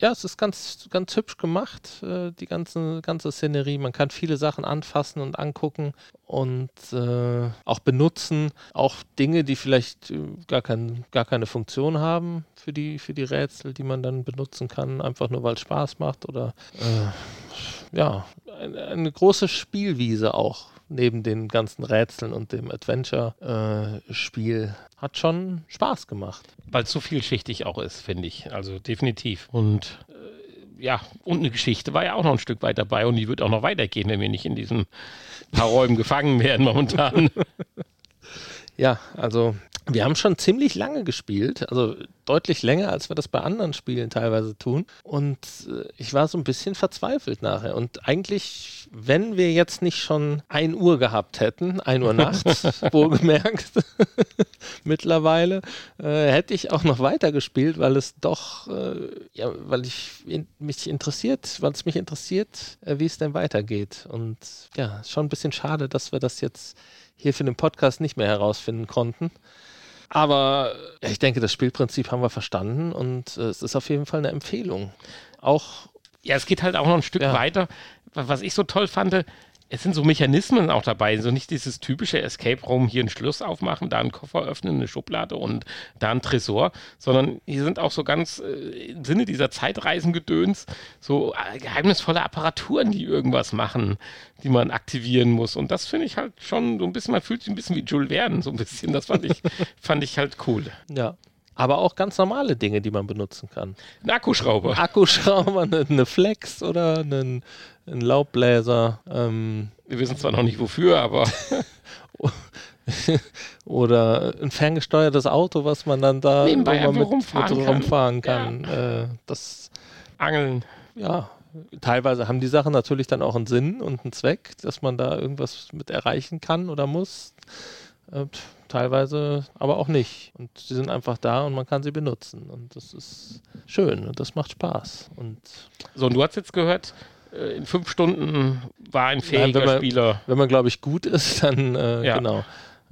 ja, es ist ganz, ganz hübsch gemacht, äh, die ganze, ganze Szenerie. Man kann viele Sachen anfassen und angucken und äh, auch benutzen. Auch Dinge, die vielleicht äh, gar, kein, gar keine Funktion haben für die, für die Rätsel, die man dann benutzen kann, einfach nur weil es Spaß macht oder äh, ja, eine, eine große Spielwiese auch neben den ganzen Rätseln und dem Adventure-Spiel hat schon Spaß gemacht. Weil es so vielschichtig auch ist, finde ich. Also definitiv. Und äh, ja, und eine Geschichte war ja auch noch ein Stück weit dabei und die wird auch noch weitergehen, wenn wir nicht in diesen paar Räumen gefangen werden momentan. Ja, also wir haben schon ziemlich lange gespielt, also deutlich länger, als wir das bei anderen Spielen teilweise tun. Und äh, ich war so ein bisschen verzweifelt nachher. Und eigentlich, wenn wir jetzt nicht schon 1 Uhr gehabt hätten, 1 Uhr nachts, wohlgemerkt, mittlerweile, äh, hätte ich auch noch weiter gespielt, weil es doch, äh, ja, weil ich in, mich interessiert, weil es mich interessiert, äh, wie es denn weitergeht. Und ja, schon ein bisschen schade, dass wir das jetzt hier für den Podcast nicht mehr herausfinden konnten. Aber ja, ich denke, das Spielprinzip haben wir verstanden und äh, es ist auf jeden Fall eine Empfehlung. Auch. Ja, es geht halt auch noch ein Stück Ja. weiter. Was ich so toll fand, es sind so Mechanismen auch dabei, so nicht dieses typische Escape Room, hier ein Schloss aufmachen, da einen Koffer öffnen, eine Schublade und da ein Tresor, sondern hier sind auch so ganz äh, im Sinne dieser Zeitreisengedöns so äh, geheimnisvolle Apparaturen, die irgendwas machen, die man aktivieren muss. Und das finde ich halt schon so ein bisschen, man fühlt sich ein bisschen wie Jules Verne, so ein bisschen. Das fand ich, fand ich halt cool. Ja. Aber auch ganz normale Dinge, die man benutzen kann. Ein Akkuschrauber. Akkuschrauber, eine, eine Flex oder einen, einen Laubbläser. Ähm, Wir wissen zwar noch nicht wofür, aber oder ein ferngesteuertes Auto, was man dann da Nebenbei einfach rumfahren kann. rumfahren kann. Äh, das, Angeln. ja, teilweise haben die Sachen natürlich dann auch einen Sinn und einen Zweck, dass man da irgendwas mit erreichen kann oder muss. Äh, teilweise aber auch nicht. Und sie sind einfach da und man kann sie benutzen. Und das ist schön und das macht Spaß. Und So, und du hast jetzt gehört, äh, in fünf Stunden war ein fähiger wenn man- Spieler. wenn man, glaube ich, gut ist, dann äh, Ja. genau.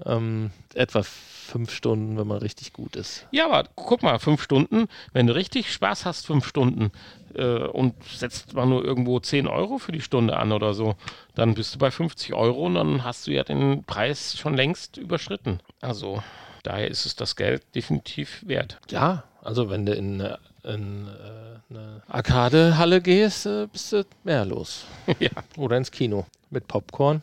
Ähm, etwa fünf Stunden, wenn man richtig gut ist. Ja, aber guck mal, fünf Stunden, wenn du richtig Spaß hast, fünf Stunden äh, und setzt mal nur irgendwo 10 Euro für die Stunde an oder so, dann bist du bei 50 Euro und dann hast du ja den Preis schon längst überschritten. Also daher ist es das Geld definitiv wert. Ja, also wenn du in, eine- in äh, eine Arcade-Halle gehst, äh, bist du mehr los. ja, Oder ins Kino mit Popcorn.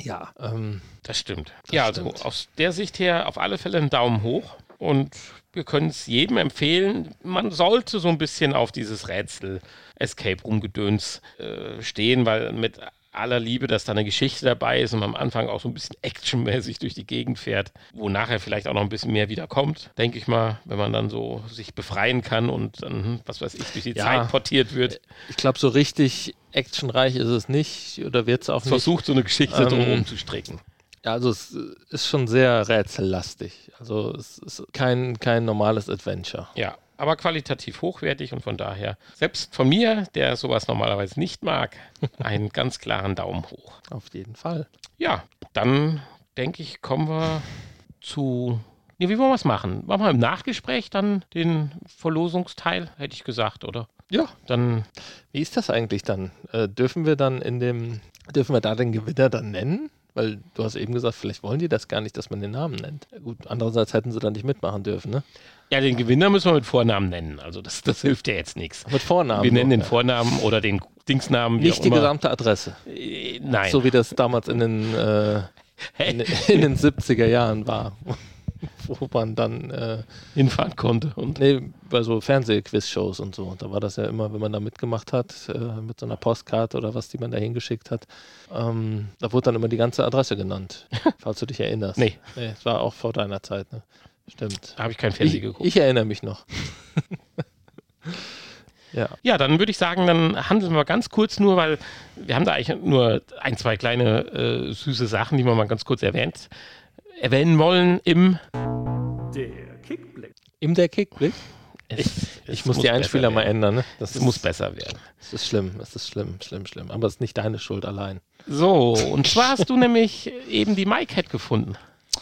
Ja, ähm, das stimmt. Das ja, also stimmt. aus der Sicht her auf alle Fälle einen Daumen hoch und wir können es jedem empfehlen, man sollte so ein bisschen auf dieses Rätsel Escape Room Gedöns äh, stehen, weil mit aller Liebe, dass da eine Geschichte dabei ist und man am Anfang auch so ein bisschen actionmäßig durch die Gegend fährt, wo nachher vielleicht auch noch ein bisschen mehr wieder kommt, denke ich mal, wenn man dann so sich befreien kann und dann, was weiß ich, durch die Ja. Zeit portiert wird, ich glaube, so richtig actionreich ist es nicht oder wird es auch nicht. versucht so eine Geschichte Ähm, drumherum zu stricken. Ja, also es ist schon sehr rätsellastig. Also es ist kein, kein normales Adventure. Ja, aber qualitativ hochwertig und von daher, selbst von mir, der sowas normalerweise nicht mag, einen ganz klaren Daumen hoch. Auf jeden Fall. Ja, dann denke ich, kommen wir zu. Ja, wie wollen wir es machen? Machen wir im Nachgespräch dann den Verlosungsteil, hätte ich gesagt, oder? Ja. Dann, Wie ist das eigentlich dann? Äh, dürfen wir dann in dem, dürfen wir da den Gewinner dann nennen? Weil du hast eben gesagt, vielleicht wollen die das gar nicht, dass man den Namen nennt. Gut, andererseits hätten sie dann nicht mitmachen dürfen, ne? ja, den Gewinner müssen wir mit Vornamen nennen. Also das, das hilft ja jetzt nichts. Mit Vornamen. Wir nennen den. Vornamen oder den Dingsnamen. wie Nicht die immer. gesamte Adresse. Äh, Nein. So wie das damals in den, äh, in, in den 70er Jahren war. Wo man dann, äh, hinfahren konnte. Und nee, bei so Fernsehquiz-Shows und so. Da war das ja immer, wenn man da mitgemacht hat, äh, mit so einer Postkarte oder was, die man da hingeschickt hat, ähm, da wurde dann immer die ganze Adresse genannt, falls du dich erinnerst. Nee. Nee, es war auch vor deiner Zeit, ne? Stimmt. da habe ich kein Fernsehen geguckt. ich erinnere mich noch. ja. Ja, dann würde ich sagen, dann handeln wir ganz kurz nur, weil wir haben da eigentlich nur ein, zwei kleine äh, süße Sachen, die wir mal ganz kurz erwähnt, erwähnen wollen im Der Kickblick. Im der Kickblick. Es, Ich es muss die Einspieler mal ändern, ne? Das Es muss besser werden. Das ist schlimm, das ist schlimm, schlimm, schlimm. Aber es ist nicht deine Schuld allein. So, und zwar hast du nämlich eben die MyCat gefunden.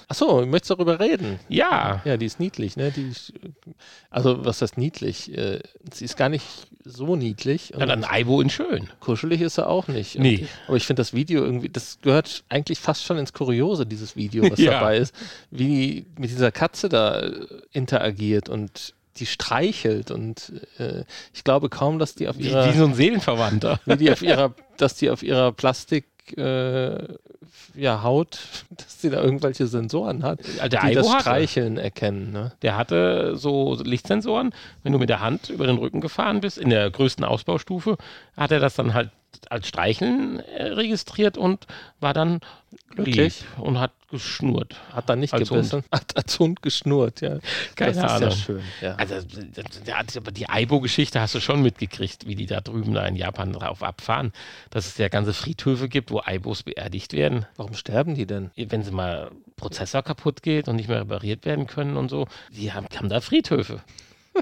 Achso, du möchtest darüber reden. Ja, Ja, die ist niedlich, ne? Die ist, also, was heißt niedlich? Äh, sie ist gar nicht so niedlich. Und ja, dann Aibo in schön. kuschelig ist sie auch nicht. Nee. Und, aber ich finde das Video irgendwie, das gehört eigentlich fast schon ins Kuriose, dieses Video, was Ja. dabei ist. Wie die mit dieser Katze da äh, interagiert und die streichelt. Und äh, ich glaube kaum, dass die auf Wie, ihrer. wie so ein Seelenverwandter. wie die auf ihrer, dass die auf ihrer Plastik äh, ja, Haut, dass sie da irgendwelche Sensoren hat, der die Aibo das hatte. Streicheln erkennen. Ne? Der hatte so Lichtsensoren. Wenn du mit der Hand über den Rücken gefahren bist, in der größten Ausbaustufe, hat er das dann halt als Streicheln äh, registriert und war dann Glücklich. und hat geschnurrt. Hat dann nicht Als gebissen, hat als Hund geschnurrt, ja. Keine das ist Ahnung. ja schön. Ja. Also, aber die Aibo-Geschichte hast du schon mitgekriegt, wie die da drüben da in Japan drauf abfahren, dass es ja ganze Friedhöfe gibt, wo Aibos beerdigt werden. Warum sterben die denn? Wenn sie mal Prozessor kaputt geht und nicht mehr repariert werden können und so, die haben, haben da Friedhöfe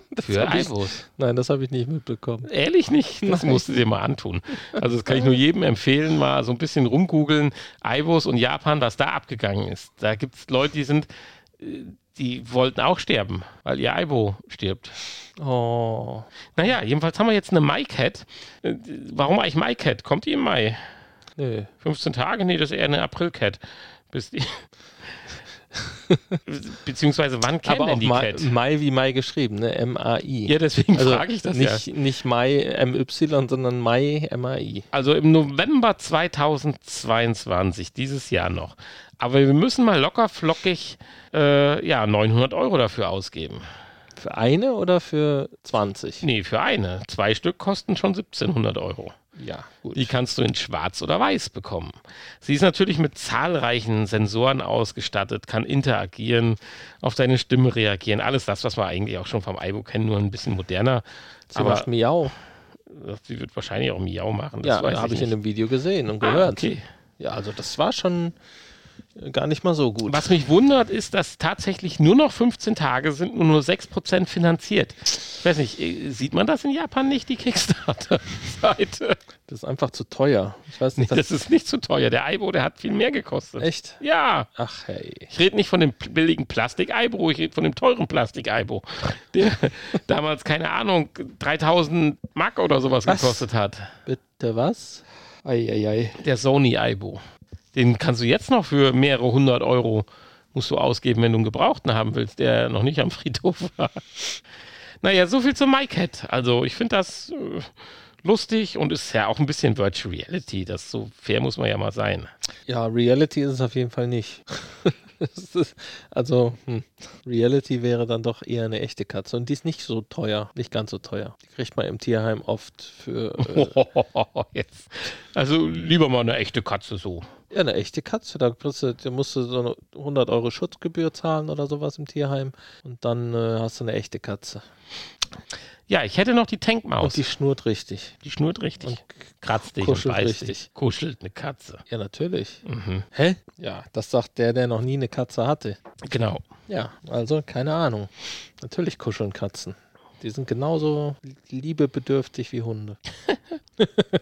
für hab ich- Aibos. Nein, das habe ich nicht mitbekommen. Ehrlich nicht? Das musst du dir mal antun. Also das kann ich nur jedem empfehlen, mal so ein bisschen rumgoogeln, Aibos und Japan, was da abgegangen ist. Da gibt es Leute, die sind, äh, die wollten auch sterben, weil ihr Aibo stirbt. Oh, Naja, jedenfalls haben wir jetzt eine MyCat. Äh, Warum eigentlich MyCat? Kommt die im Mai? nö. 15 Tage? Nee, das ist eher eine April-Cat. Bis die Beziehungsweise wann kennen Aber denn auch die Mai, Cat? Mai wie Mai geschrieben, ne? M-A-I. Ja, deswegen also frage ich das nicht, ja. nicht Mai M-Y, sondern Mai M-A-I. Also im November 2022, dieses Jahr noch. Aber wir müssen mal locker flockig äh, ja, 900 Euro dafür ausgeben. Für eine oder für 20? Nee, für eine. Zwei Stück kosten schon 1700 Euro. Ja, gut. Die kannst du in schwarz oder weiß bekommen. Sie ist natürlich mit zahlreichen Sensoren ausgestattet, kann interagieren, auf deine Stimme reagieren. Alles das, was wir eigentlich auch schon vom Aibo kennen, nur ein bisschen moderner. Sie aber macht Miau. sie wird wahrscheinlich auch Miau machen. Das Ja, habe ich in nicht. dem Video gesehen und Ah, gehört. okay. Ja, also das war schon gar nicht mal so gut. Was mich wundert, ist, dass tatsächlich nur noch 15 Tage sind und nur 6% finanziert. Ich weiß nicht, äh, sieht man das in Japan nicht, die Kickstarter-Seite? Das ist einfach zu teuer. Ich weiß nicht, Das ist nicht zu teuer. Der Aibo, der hat viel mehr gekostet. echt. Ja. Ach hey. Ich rede nicht von dem billigen Plastik-Aibo, ich rede von dem teuren Plastik-Aibo, der damals, keine Ahnung, 3000 Mark oder sowas Was? gekostet hat. Bitte was? Eieiei. Der Sony Aibo. Den kannst du jetzt noch für mehrere hundert Euro musst du ausgeben, wenn du einen Gebrauchten haben willst, der noch nicht am Friedhof war. Naja, so viel zum MyCat. Also ich finde das äh, lustig und ist ja auch ein bisschen Virtual Reality. Das so fair muss man ja mal sein. Ja, Reality ist es auf jeden Fall nicht. Ist, also, hm. Reality wäre dann doch eher eine echte Katze. Und die ist nicht so teuer, nicht ganz so teuer. Die kriegt man im Tierheim oft für äh, Jetzt. Also lieber mal eine echte Katze so. Ja, eine echte Katze. Da, kriegst du, da musst du so eine 100 Euro Schutzgebühr zahlen oder sowas im Tierheim. Und dann äh, hast du eine echte Katze. Ja, ich hätte noch die Tankmaus. Und die schnurrt richtig. Die schnurrt richtig. Und kratzt dich kuschelt und beißt richtig. dich. Kuschelt eine Katze. Ja, natürlich. Mhm. Hä? Ja, das sagt der, der noch nie eine Katze hatte. Genau. Ja, also keine Ahnung. Natürlich kuscheln Katzen. Die sind genauso liebebedürftig wie Hunde.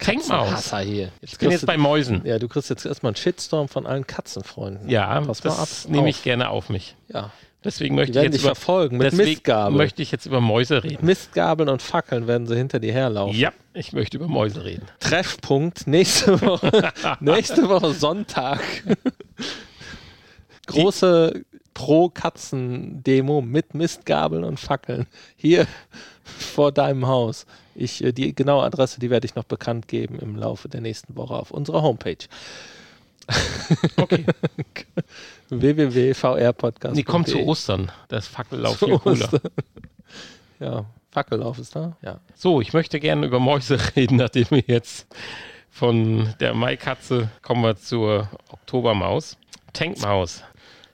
Hasser hier. Jetzt Ich bin kriegst jetzt du, bei Mäusen. ja, du kriegst jetzt erstmal einen Shitstorm von allen Katzenfreunden. Ja, Pass das ab. nehme ich gerne auf mich. Ja, Deswegen möchte ich jetzt über, verfolgen mit Mistgabeln. möchte ich jetzt über Mäuse reden. Mistgabeln und Fackeln werden sie hinter dir herlaufen. Ja, ich möchte über Mäuse reden. Treffpunkt nächste Woche, nächste Woche Sonntag. Große Pro-Katzen-Demo mit Mistgabeln und Fackeln hier vor deinem Haus. Ich, äh, die genaue Adresse, die werde ich noch bekannt geben im Laufe der nächsten Woche auf unserer Homepage. Okay. www.vrpodcast. Nee, kommt zu Ostern. Das Fackellauf viel cooler. Ja, Fackellauf ist da. Ja. So, ich möchte gerne über Mäuse reden, nachdem wir jetzt von der Maikatze kommen wir zur Oktobermaus. Tankmaus.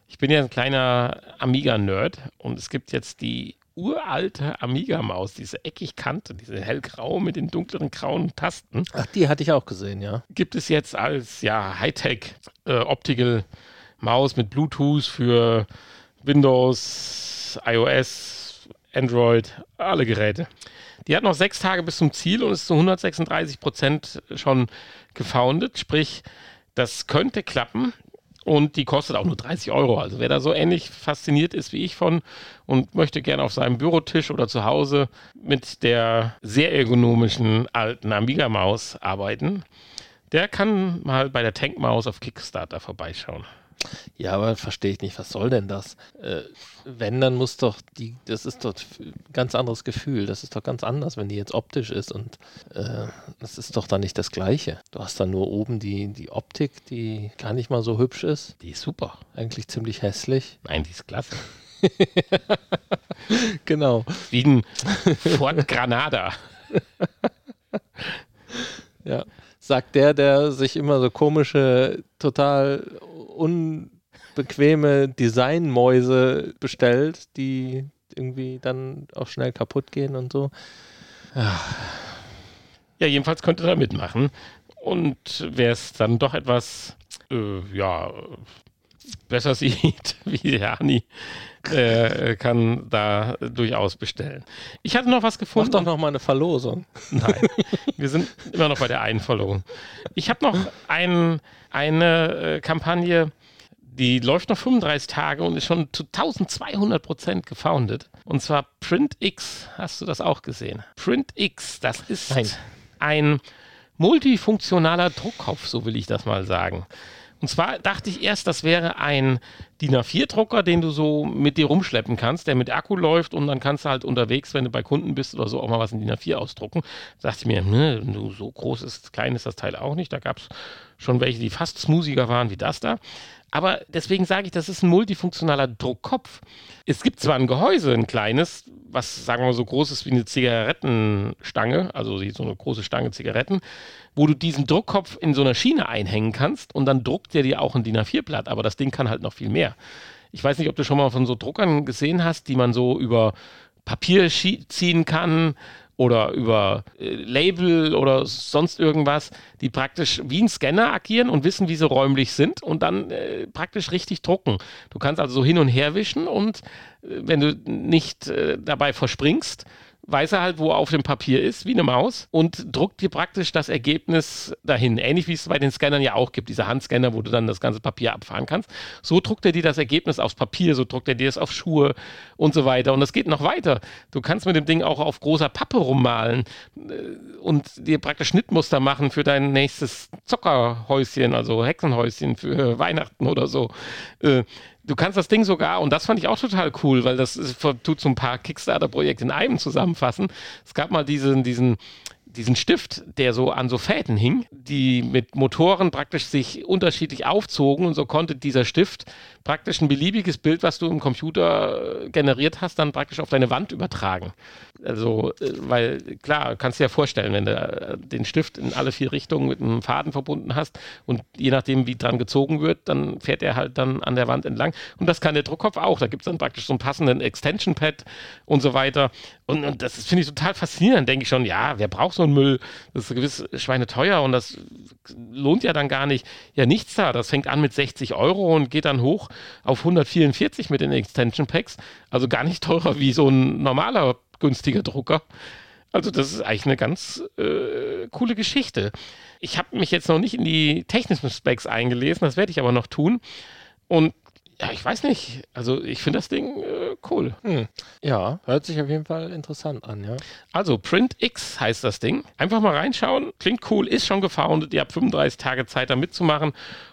Ich bin ja ein kleiner Amiga-Nerd und es gibt jetzt die uralte Amiga-Maus, diese eckig Kante, diese hellgrau mit den dunkleren grauen Tasten. Ach, die hatte ich auch gesehen, ja. gibt es jetzt als ja, Hightech äh, Optical Maus mit Bluetooth für Windows, iOS, Android, alle Geräte. Die hat noch sechs Tage bis zum Ziel und ist zu 136 Prozent schon gefoundet, sprich, das könnte klappen. Und die kostet auch nur 30 Euro. Also wer da so ähnlich fasziniert ist wie ich von und möchte gerne auf seinem Bürotisch oder zu Hause mit der sehr ergonomischen alten Amiga-Maus arbeiten, der kann mal bei der Tankmaus auf Kickstarter vorbeischauen. Ja, aber verstehe ich nicht, was soll denn das? Äh, wenn, dann muss doch die, das ist doch ein ganz anderes Gefühl. Das ist doch ganz anders, wenn die jetzt optisch ist und äh, das ist doch dann nicht das Gleiche. Du hast dann nur oben die, die Optik, die gar nicht mal so hübsch ist. Die ist super. Eigentlich ziemlich hässlich. Nein, die ist klasse. genau. Wie ein Ford Granada. ja. Sagt der, der sich immer so komische, total unbequeme Designmäuse bestellt, die irgendwie dann auch schnell kaputt gehen und so. Ja, ja jedenfalls könnte er mitmachen. Und wer es dann doch etwas, äh, ja, besser sieht, wie Hani, äh, kann da durchaus bestellen. Ich hatte noch was gefunden. Mach doch noch mal eine Verlosung. Nein, wir sind immer noch bei der einen Verlosung. Ich habe noch ein, eine äh, Kampagne, die läuft noch 35 Tage und ist schon zu 1200 Prozent gefoundet. Und zwar PrintX. Hast du das auch gesehen? PrintX, das ist Nein. ein multifunktionaler Druckkopf, so will ich das mal sagen. Und zwar dachte ich erst, das wäre ein DIN A4-Drucker, den du so mit dir rumschleppen kannst, der mit Akku läuft und dann kannst du halt unterwegs, wenn du bei Kunden bist oder so, auch mal was in DIN A4 ausdrucken. Da dachte ich mir, ne, so groß ist, klein ist das Teil auch nicht. Da gab es schon welche, die fast smoothiger waren wie das da. Aber deswegen sage ich, das ist ein multifunktionaler Druckkopf. Es gibt zwar ein Gehäuse, ein kleines, was sagen wir mal so groß ist wie eine Zigarettenstange, also so eine große Stange Zigaretten, wo du diesen Druckkopf in so einer Schiene einhängen kannst und dann druckt der dir auch ein DIN A4-Blatt, aber das Ding kann halt noch viel mehr. Ich weiß nicht, ob du schon mal von so Druckern gesehen hast, die man so über Papier ziehen kann oder über äh, Label oder sonst irgendwas, die praktisch wie ein Scanner agieren und wissen, wie sie räumlich sind und dann äh, praktisch richtig drucken. Du kannst also so hin und her wischen und äh, wenn du nicht äh, dabei verspringst, weiß er halt, wo er auf dem Papier ist, wie eine Maus, und druckt dir praktisch das Ergebnis dahin. Ähnlich wie es bei den Scannern ja auch gibt, diese Handscanner, wo du dann das ganze Papier abfahren kannst. So druckt er dir das Ergebnis aufs Papier, so druckt er dir es auf Schuhe und so weiter. Und das geht noch weiter. Du kannst mit dem Ding auch auf großer Pappe rummalen äh, und dir praktisch Schnittmuster machen für dein nächstes Zockerhäuschen, also Hexenhäuschen für Weihnachten oder so. Du kannst das Ding sogar, und das fand ich auch total cool, weil das ist, tut so ein paar Kickstarter-Projekte in einem zusammenfassen. Es gab mal diesen, diesen diesen Stift, der so an so Fäden hing, die mit Motoren praktisch sich unterschiedlich aufzogen und so konnte dieser Stift praktisch ein beliebiges Bild, was du im Computer generiert hast, dann praktisch auf deine Wand übertragen. Also, äh, weil klar, kannst du dir ja vorstellen, wenn du äh, den Stift in alle vier Richtungen mit einem Faden verbunden hast und je nachdem, wie dran gezogen wird, dann fährt er halt dann an der Wand entlang. Und das kann der Druckkopf auch. Da gibt es dann praktisch so einen passenden Extension-Pad und so weiter. Und, und das finde ich total faszinierend. Denke ich schon, ja, wer braucht so einen Müll? Das ist gewiss schweineteuer und das lohnt ja dann gar nicht. Ja, nichts da. Das fängt an mit 60 Euro und geht dann hoch auf 144 mit den Extension Packs. Also gar nicht teurer wie so ein normaler günstiger Drucker. Also das ist eigentlich eine ganz äh, coole Geschichte. Ich habe mich jetzt noch nicht in die technischen Specs eingelesen, das werde ich aber noch tun. Und ja, ich weiß nicht. Also ich finde das Ding äh, cool. Hm. Ja, hört sich auf jeden Fall interessant an, ja. Also Print X heißt das Ding. Einfach mal reinschauen. Klingt cool, ist schon gefoundet. Ihr habt 35 Tage Zeit, da mitzumachen.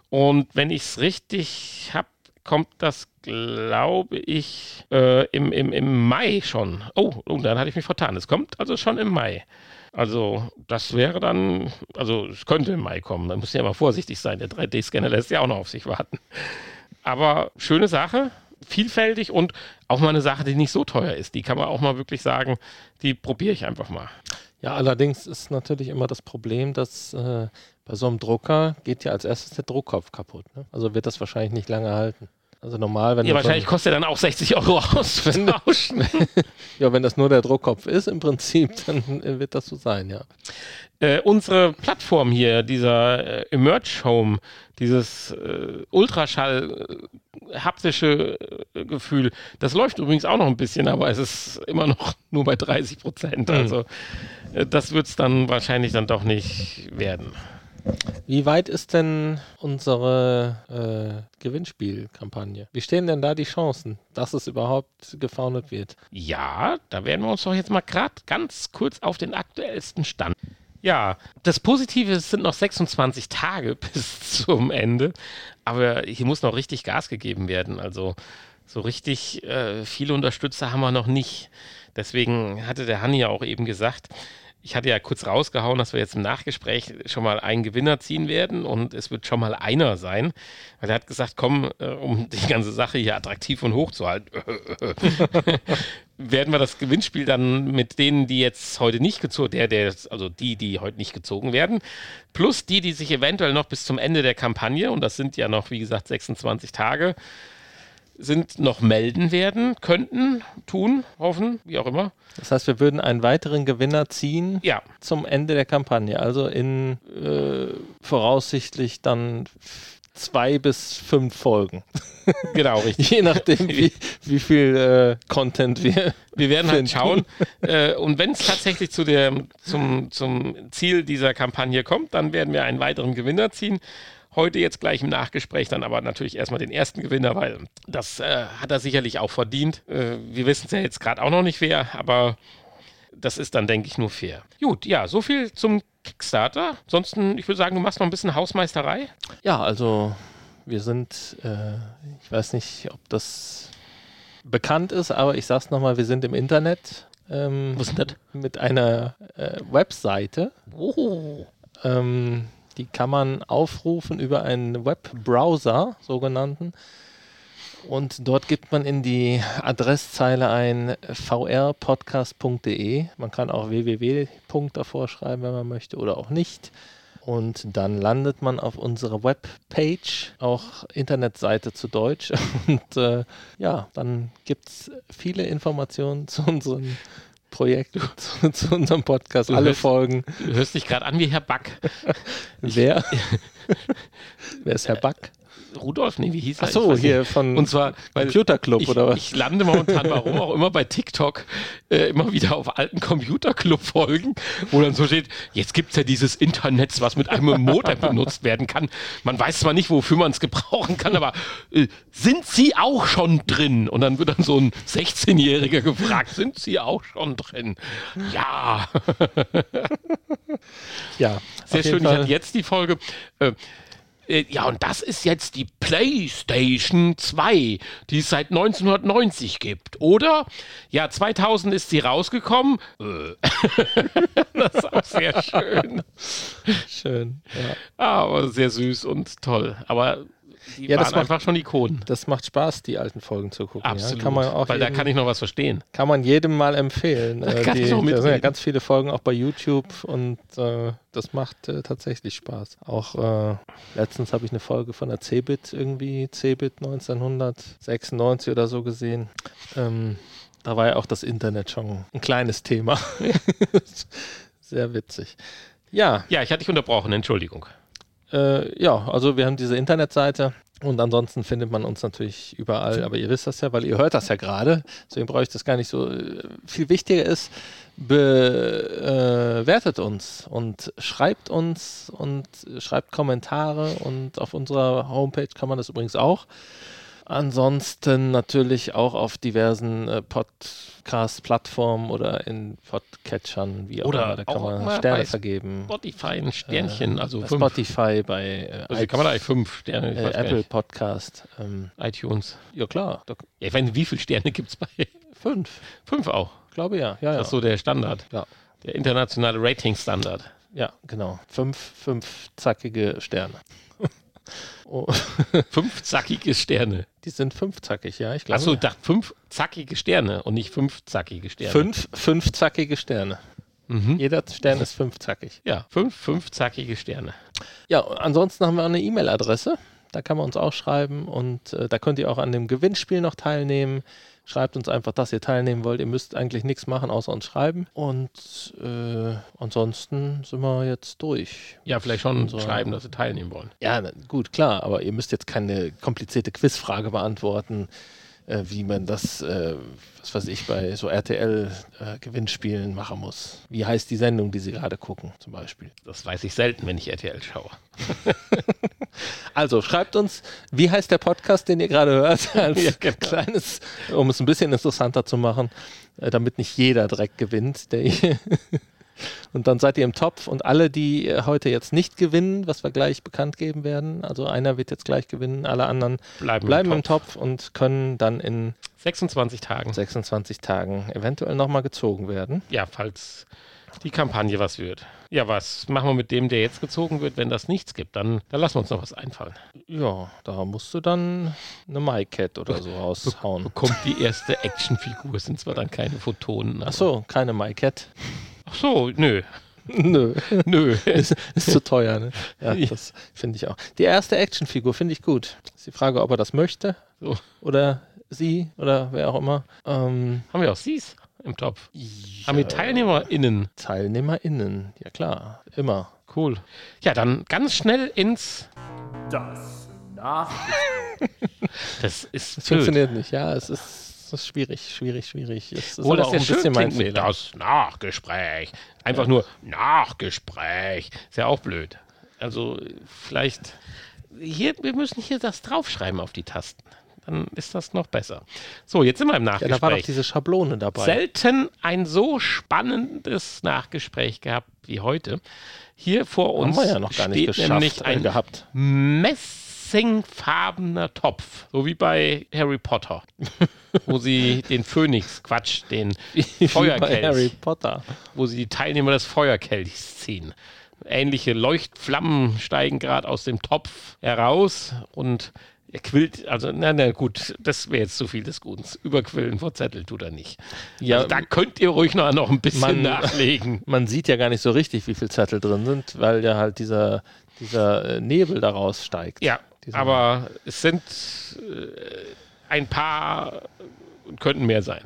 Und wenn ich es richtig habe, kommt das, glaube ich, äh, im, im, im Mai schon. Oh, oh, dann hatte ich mich vertan. Es kommt also schon im Mai. Also, das wäre dann, also es könnte im Mai kommen. Da muss ja mal vorsichtig sein. Der 3D-Scanner lässt ja auch noch auf sich warten. Aber schöne Sache, vielfältig und auch mal eine Sache, die nicht so teuer ist. Die kann man auch mal wirklich sagen, die probiere ich einfach mal. Ja, allerdings ist natürlich immer das Problem, dass äh, bei so einem Drucker geht ja als erstes der Druckkopf kaputt. Ne? Also wird das wahrscheinlich nicht lange halten. Also normal, wenn Ja, wahrscheinlich kostet er dann auch 60 Euro auszutauschen. ja, wenn das nur der Druckkopf ist im Prinzip, dann wird das so sein, ja. Äh, unsere Plattform hier, dieser äh, Emerge Home, dieses äh, Ultraschall äh, haptische äh, Gefühl, das läuft übrigens auch noch ein bisschen, aber es ist immer noch nur bei 30 Prozent. Mhm. Also äh, das wird es dann wahrscheinlich dann doch nicht werden. Wie weit ist denn unsere äh, Gewinnspielkampagne? Wie stehen denn da die Chancen, dass es überhaupt gefoundet wird? Ja, da werden wir uns doch jetzt mal gerade ganz kurz auf den aktuellsten Stand. Ja, das Positive es sind noch 26 Tage bis zum Ende, aber hier muss noch richtig Gas gegeben werden. Also so richtig äh, viele Unterstützer haben wir noch nicht. Deswegen hatte der Hanni ja auch eben gesagt, ich hatte ja kurz rausgehauen, dass wir jetzt im Nachgespräch schon mal einen Gewinner ziehen werden und es wird schon mal einer sein, weil er hat gesagt, komm, äh, um die ganze Sache hier attraktiv und hoch zu halten, werden wir das Gewinnspiel dann mit denen, die jetzt heute nicht gezogen, der, der, also die, die heute nicht gezogen werden, plus die, die sich eventuell noch bis zum Ende der Kampagne, und das sind ja noch, wie gesagt, 26 Tage, sind noch melden werden, könnten, tun, hoffen, wie auch immer. Das heißt, wir würden einen weiteren Gewinner ziehen Ja, zum Ende der Kampagne. Also in äh, voraussichtlich dann zwei bis fünf Folgen. genau, richtig. Je nachdem, wie, wie viel äh, Content wir. Wir werden halt finden. schauen. Äh, und wenn es tatsächlich zu der, zum, zum Ziel dieser Kampagne kommt, dann werden wir einen weiteren Gewinner ziehen. Heute jetzt gleich im Nachgespräch dann aber natürlich erstmal den ersten Gewinner, weil das äh, hat er sicherlich auch verdient. Äh, wir wissen es ja jetzt gerade auch noch nicht wer, aber das ist dann, denke ich, nur fair. Gut, ja, so viel zum Kickstarter. Ansonsten, ich würde sagen, du machst noch ein bisschen Hausmeisterei. Ja, also wir sind, äh, ich weiß nicht, ob das bekannt ist, aber ich sag's nochmal, wir sind im Internet ähm, Was ist denn das? mit einer äh, Webseite. Oh. Ähm, die kann man aufrufen über einen Webbrowser, sogenannten. Und dort gibt man in die Adresszeile ein vrpodcast.de. Man kann auch www. davor schreiben, wenn man möchte, oder auch nicht. Und dann landet man auf unserer Webpage, auch Internetseite zu Deutsch. Und äh, ja, dann gibt es viele Informationen zu unserem Projekt, zu, zu unserem Podcast, Du alle hörst- Folgen. Du hörst dich gerade an wie Herr Back. Wer? Wer ist Herr Back? Rudolf, nee, wie hieß er? Ach Ich so, weiß nicht. hier von Und zwar, weil Computerclub ich, oder was? ich lande momentan, warum auch immer, bei TikTok äh, immer wieder auf alten Computerclub-Folgen, wo dann so steht, jetzt gibt es ja dieses Internet, was mit einem Motor benutzt werden kann. Man weiß zwar nicht, wofür man es gebrauchen kann, aber äh, sind Sie auch schon drin? Und dann wird dann so ein 16-Jähriger gefragt, sind Sie auch schon drin? Ja. Ja, Sehr schön, ich Fall. hatte jetzt die Folge. Äh, äh, ja, und das ist jetzt die PlayStation 2, die es seit 1990 gibt, oder? Ja, 2000 ist sie rausgekommen. Äh. das ist auch sehr schön. Schön. Ja. Aber sehr süß und toll. Aber die Ja, das waren macht- einfach schon Ikonen. Das macht Spaß, die alten Folgen zu gucken. Absolut. Ja. Kann man auch Weil da jedem, kann ich noch was verstehen. kann man jedem mal empfehlen. Äh, kann die, da sind ja ganz viele Folgen auch bei YouTube und äh, das macht äh, tatsächlich Spaß. Auch äh, letztens habe ich eine Folge von der Cebit irgendwie, Cebit 1996 oder so gesehen. Ähm, da war ja auch das Internet schon ein kleines Thema. Sehr witzig. Ja, Ja, ich hatte dich unterbrochen, Entschuldigung. Äh, ja, also wir haben diese Internetseite und ansonsten findet man uns natürlich überall, aber ihr wisst das ja, weil ihr hört das ja gerade, deswegen brauche ich das gar nicht so. äh, Viel wichtiger ist, bewertet uns und schreibt uns und schreibt Kommentare und auf unserer Homepage kann man das übrigens auch. Ansonsten natürlich auch auf diversen äh, Podcast-Plattformen oder in Podcatchern, wie auch Oder immer. Da kann man Sterne vergeben. Spotify ein Sternchen, Äh, also bei fünf. Spotify, bei äh, Also kann man da eigentlich fünf Sterne, äh, Apple nicht. Podcast. Ähm, iTunes. ja klar, Ja, ich weiß nicht, wie viele Sterne gibt es bei? fünf, Fünf auch. glaube ja. Ja, ja. Das ist so der Standard. Ja. Der internationale Rating-Standard. ja, genau. Fünf, fünf zackige Sterne. oh, Fünf zackige Sterne. die sind fünfzackig, ja, ich glaube. Achso, dachte fünf zackige Sterne und nicht fünf zackige Sterne. Fünf, fünf zackige Sterne. Mhm. Jeder Stern ist fünfzackig. Ja, fünf, fünf zackige Sterne. Ja, ansonsten haben wir auch eine E-Mail-Adresse. Da kann man uns auch schreiben und äh, da könnt ihr auch an dem Gewinnspiel noch teilnehmen. Schreibt uns einfach, dass ihr teilnehmen wollt. Ihr müsst eigentlich nichts machen, außer uns schreiben. Und äh, ansonsten sind wir jetzt durch. Ja, vielleicht schon So. schreiben, dass sie teilnehmen wollen. Ja, gut, klar, aber ihr müsst jetzt keine komplizierte Quizfrage beantworten, äh, wie man das, äh, was weiß ich, bei so RTL-Gewinnspielen machen muss. Wie heißt die Sendung, die Sie gerade gucken, zum Beispiel? Das weiß ich selten, wenn ich RTL schaue. Also schreibt uns, wie heißt der Podcast, den ihr gerade hört, als Ja, genau. kleines, um es ein bisschen interessanter zu machen, äh, damit nicht jeder Dreck gewinnt, der hier Und dann seid ihr im Topf und alle, die äh, heute jetzt nicht gewinnen, was wir gleich bekannt geben werden, also einer wird jetzt gleich gewinnen, alle anderen Bleiben, bleiben im Topf und können dann in 26 Tagen. 26 Tagen eventuell nochmal gezogen werden. Ja, falls die Kampagne was wird. Ja, was machen wir mit dem, der jetzt gezogen wird, wenn das nichts gibt? Dann, dann lassen wir uns noch was einfallen. Ja, da musst du dann eine MyCat oder so raushauen. Bekommt die erste Actionfigur, sind zwar dann keine Photonen. Ach so, keine MyCat. Ach so, nö. Nö, Nö. ist, ist zu teuer, ne? Ja, Ja. das finde ich auch. Die erste Actionfigur finde ich gut. Ist die Frage, ob er das möchte So. oder sie oder wer auch immer. Ähm, Haben wir auch Sies im Topf? Haben wir TeilnehmerInnen? TeilnehmerInnen, ja klar, immer. Cool. Ja, dann ganz schnell ins. Das nach Das ist Das blöd. funktioniert nicht, ja, es ist, ist schwierig, schwierig, schwierig. Es ist Obwohl aber das ja schön mein klingt mit Fehler. das Nachgespräch. Einfach nur Nachgespräch. Ist ja auch blöd. Also vielleicht hier, wir müssen hier das draufschreiben auf die Tasten. Dann ist das noch besser. So, jetzt sind wir im Ja, da war doch Nachgespräch. diese Schablone dabei. Selten ein so spannendes Nachgespräch gehabt wie heute. Hier vor Haben uns wir ja noch gar nicht steht geschafft, ein gehabt. Messingfarbener Topf, so wie bei Harry Potter, wo sie den Phönix, Quatsch, den Feuerkelch, Harry Potter. wo sie die Teilnehmer des Feuerkelchs ziehen. Ähnliche Leuchtflammen steigen gerade aus dem Topf heraus und er quillt, also na, na gut, das wäre jetzt zu viel des Guten. Überquillen vor Zettel tut er nicht. Ja, also da könnt ihr ruhig noch, noch ein bisschen man- nachlegen. man sieht ja gar nicht so richtig, wie viele Zettel drin sind, weil ja halt dieser, dieser äh, Nebel daraus steigt. Ja, aber es sind äh, ein paar und könnten mehr sein.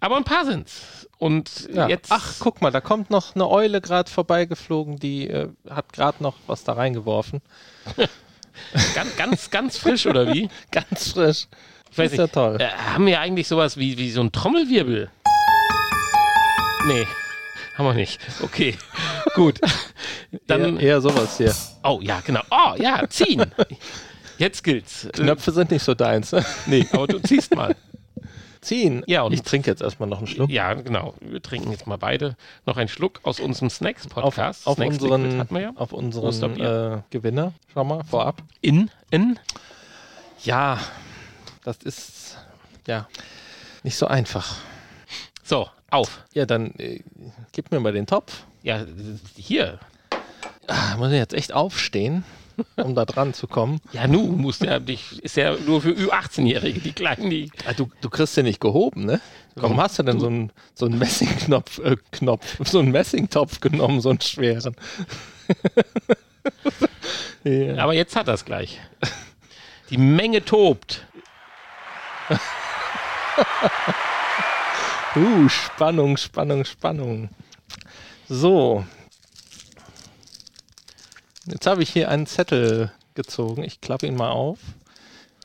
Aber ein paar sind's. Und Ja. jetzt. Ach, guck mal, da kommt noch eine Eule gerade vorbeigeflogen, die äh, hat gerade noch was da reingeworfen. ganz, ganz, ganz frisch, oder wie? Ganz frisch. Ich weiß ist ja toll. Äh, haben wir eigentlich sowas wie, wie so ein Trommelwirbel? Nee, haben wir nicht. Okay, gut. Dann, eher, eher sowas hier. oh ja, genau. Oh ja, ziehen. Jetzt gilt's. Knöpfe sind nicht so deins. ne? nee, aber du ziehst mal. Ziehen. Ja, und- ich trinke jetzt erstmal noch einen Schluck. Ja, genau. Wir trinken jetzt mal beide noch einen Schluck aus unserem Auf, Snacks-Podcast. auf Snacks Liquid unseren, hatten wir ja. auf unseren äh, Gewinner. Schau mal, vorab. In, in. Ja, das ist ja nicht so einfach. So, auf. Ja, dann äh, gib mir mal den Topf. Ja, hier. Ah, muss ich jetzt echt aufstehen, um da dran zu kommen. Ja, nu musst ja dich, ist ja nur für Ü18-Jährige, die Kleinen, die. Ah, du, du kriegst den nicht gehoben, ne? Warum hast du denn so einen, so einen Messingknopf, äh, Knopf, so einen Messingtopf genommen, so einen schweren? ja. Aber jetzt hat das gleich. Die Menge tobt. Uh, Spannung, Spannung, Spannung. So. Jetzt habe ich hier einen Zettel gezogen. Ich klappe ihn mal auf.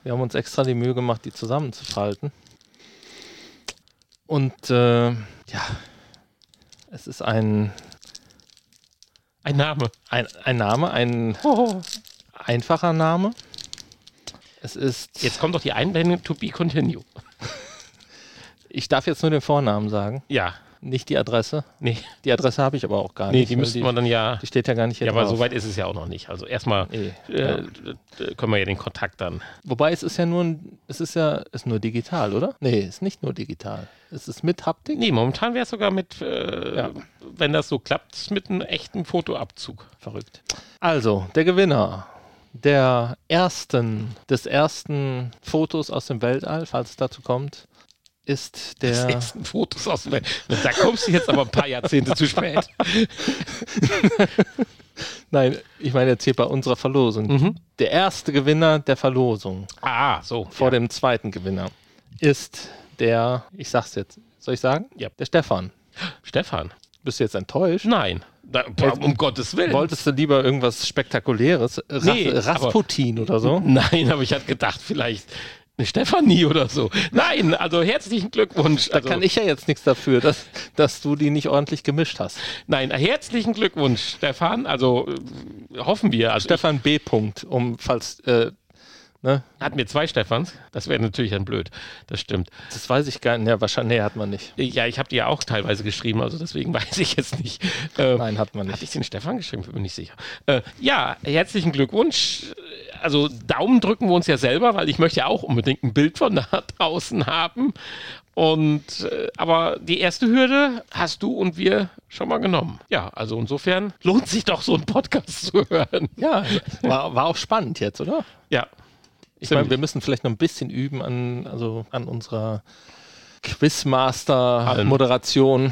Wir haben uns extra die Mühe gemacht, die zusammenzufalten. Und äh, ja, es ist ein, Ein Name. ein, ein Name, ein Oh. einfacher Name. Es ist. Jetzt kommt doch die Einblendung to be continue. Ich darf jetzt nur den Vornamen sagen, Ja, nicht die Adresse. nee, Die Adresse habe ich aber auch gar nee nicht. die weil müssten wir dann ja. Die steht ja gar nicht hier Ja, aber drauf. so weit ist es ja auch noch nicht. Also erstmal Nee, äh, ja. äh, können wir ja den Kontakt dann. Wobei es ist ja nur ein, es ist ja ist nur digital, oder? Nee, ist nicht nur digital. Es ist mit Haptik. Nee, momentan wäre es sogar mit, äh, Ja. wenn das so klappt, mit einem echten Fotoabzug. Verrückt. Also, der Gewinner der ersten, des ersten Fotos aus dem Weltall, falls es dazu kommt, ist der. ersten Fotos aus dem. Da kommst du jetzt aber ein paar Jahrzehnte zu spät. Nein, ich meine jetzt hier bei unserer Verlosung. Mhm. Der erste Gewinner der Verlosung Ah, so. vor ja. dem zweiten Gewinner ist der, ich sag's jetzt, soll ich sagen? Ja. Der Stefan. Stefan. Bist du jetzt enttäuscht? Nein. Da, um Gottes Willen. Wolltest du lieber irgendwas Spektakuläres? Ras Nee, Rasputin oder so? Nein, aber ich hatte gedacht, vielleicht eine Stefanie oder so. Nein, also herzlichen Glückwunsch. Da Also, kann ich ja jetzt nichts dafür, dass, dass du die nicht ordentlich gemischt hast. Nein, herzlichen Glückwunsch, Stefan. Also äh, hoffen wir. Also Stefan B. Punkt, um falls äh, Ne? Hatten wir zwei Stefans? Das wäre natürlich dann blöd. Das stimmt. Das weiß ich gar nicht. Ja, wahrscheinlich, nee, hat man nicht. Ja, ich habe die ja auch teilweise geschrieben, also deswegen weiß ich jetzt nicht. Äh, Nein, hat man Hatte nicht. ich den Stefan geschrieben? Bin nicht sicher. Äh, ja, herzlichen Glückwunsch. Also Daumen drücken wir uns ja selber, weil ich möchte ja auch unbedingt ein Bild von da draußen haben. Und äh, aber die erste Hürde hast du und wir schon mal genommen. Ja, also insofern lohnt sich doch so ein Podcast zu hören. Ja, war, war auch spannend jetzt, oder? Ja. Ich meine, wir müssen vielleicht noch ein bisschen üben an, also an unserer Quizmaster-Moderation.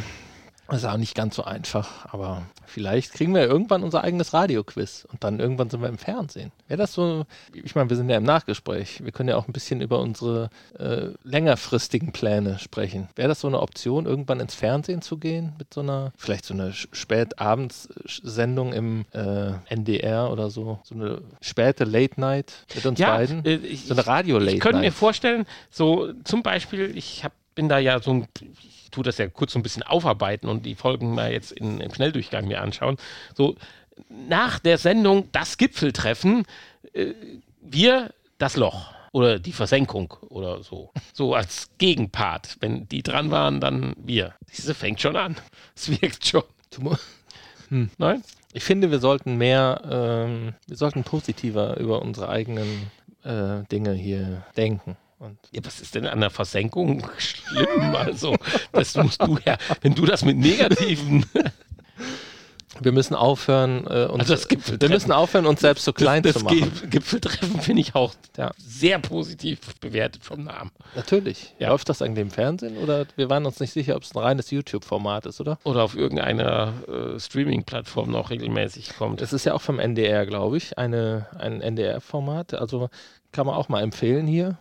Das ist auch nicht ganz so einfach, aber vielleicht kriegen wir irgendwann unser eigenes Radioquiz und dann irgendwann sind wir im Fernsehen. Wäre das so, ich meine, wir sind ja im Nachgespräch, wir können ja auch ein bisschen über unsere äh, längerfristigen Pläne sprechen. Wäre das so eine Option, irgendwann ins Fernsehen zu gehen mit so einer, vielleicht so eine Spätabendssendung im äh, NDR oder so, so eine späte Late Night mit uns Ja, beiden? äh, ich- so eine Radio-Late Ich könnte mir Night. vorstellen, so zum Beispiel, ich hab, bin da ja so ein, ich tue das ja kurz so ein bisschen aufarbeiten und die Folgen mal jetzt in, im Schnelldurchgang mir anschauen. So nach der Sendung das Gipfeltreffen, äh, wir das Loch oder die Versenkung oder so. So als Gegenpart. Wenn die dran waren, dann wir. Diese fängt schon an. Es wirkt schon. Mu- Nein? Ich finde, wir sollten mehr, ähm, wir sollten positiver über unsere eigenen äh, Dinge hier denken. Ja, was ist denn an der Versenkung schlimm? Also, das musst du ja, wenn du das mit negativen wir müssen aufhören, äh, uns, Also das wir müssen aufhören, uns selbst so klein das zu machen. Ge- Gipfeltreffen finde ich auch Ja. sehr positiv bewertet vom Namen. Natürlich. Ja. Läuft das eigentlich im Fernsehen oder wir waren uns nicht sicher, ob es ein reines YouTube-Format ist, oder? Oder auf irgendeiner äh, Streaming-Plattform noch regelmäßig kommt. Das ist ja auch vom NDR, glaube ich, eine, ein NDR-Format. Also kann man auch mal empfehlen hier.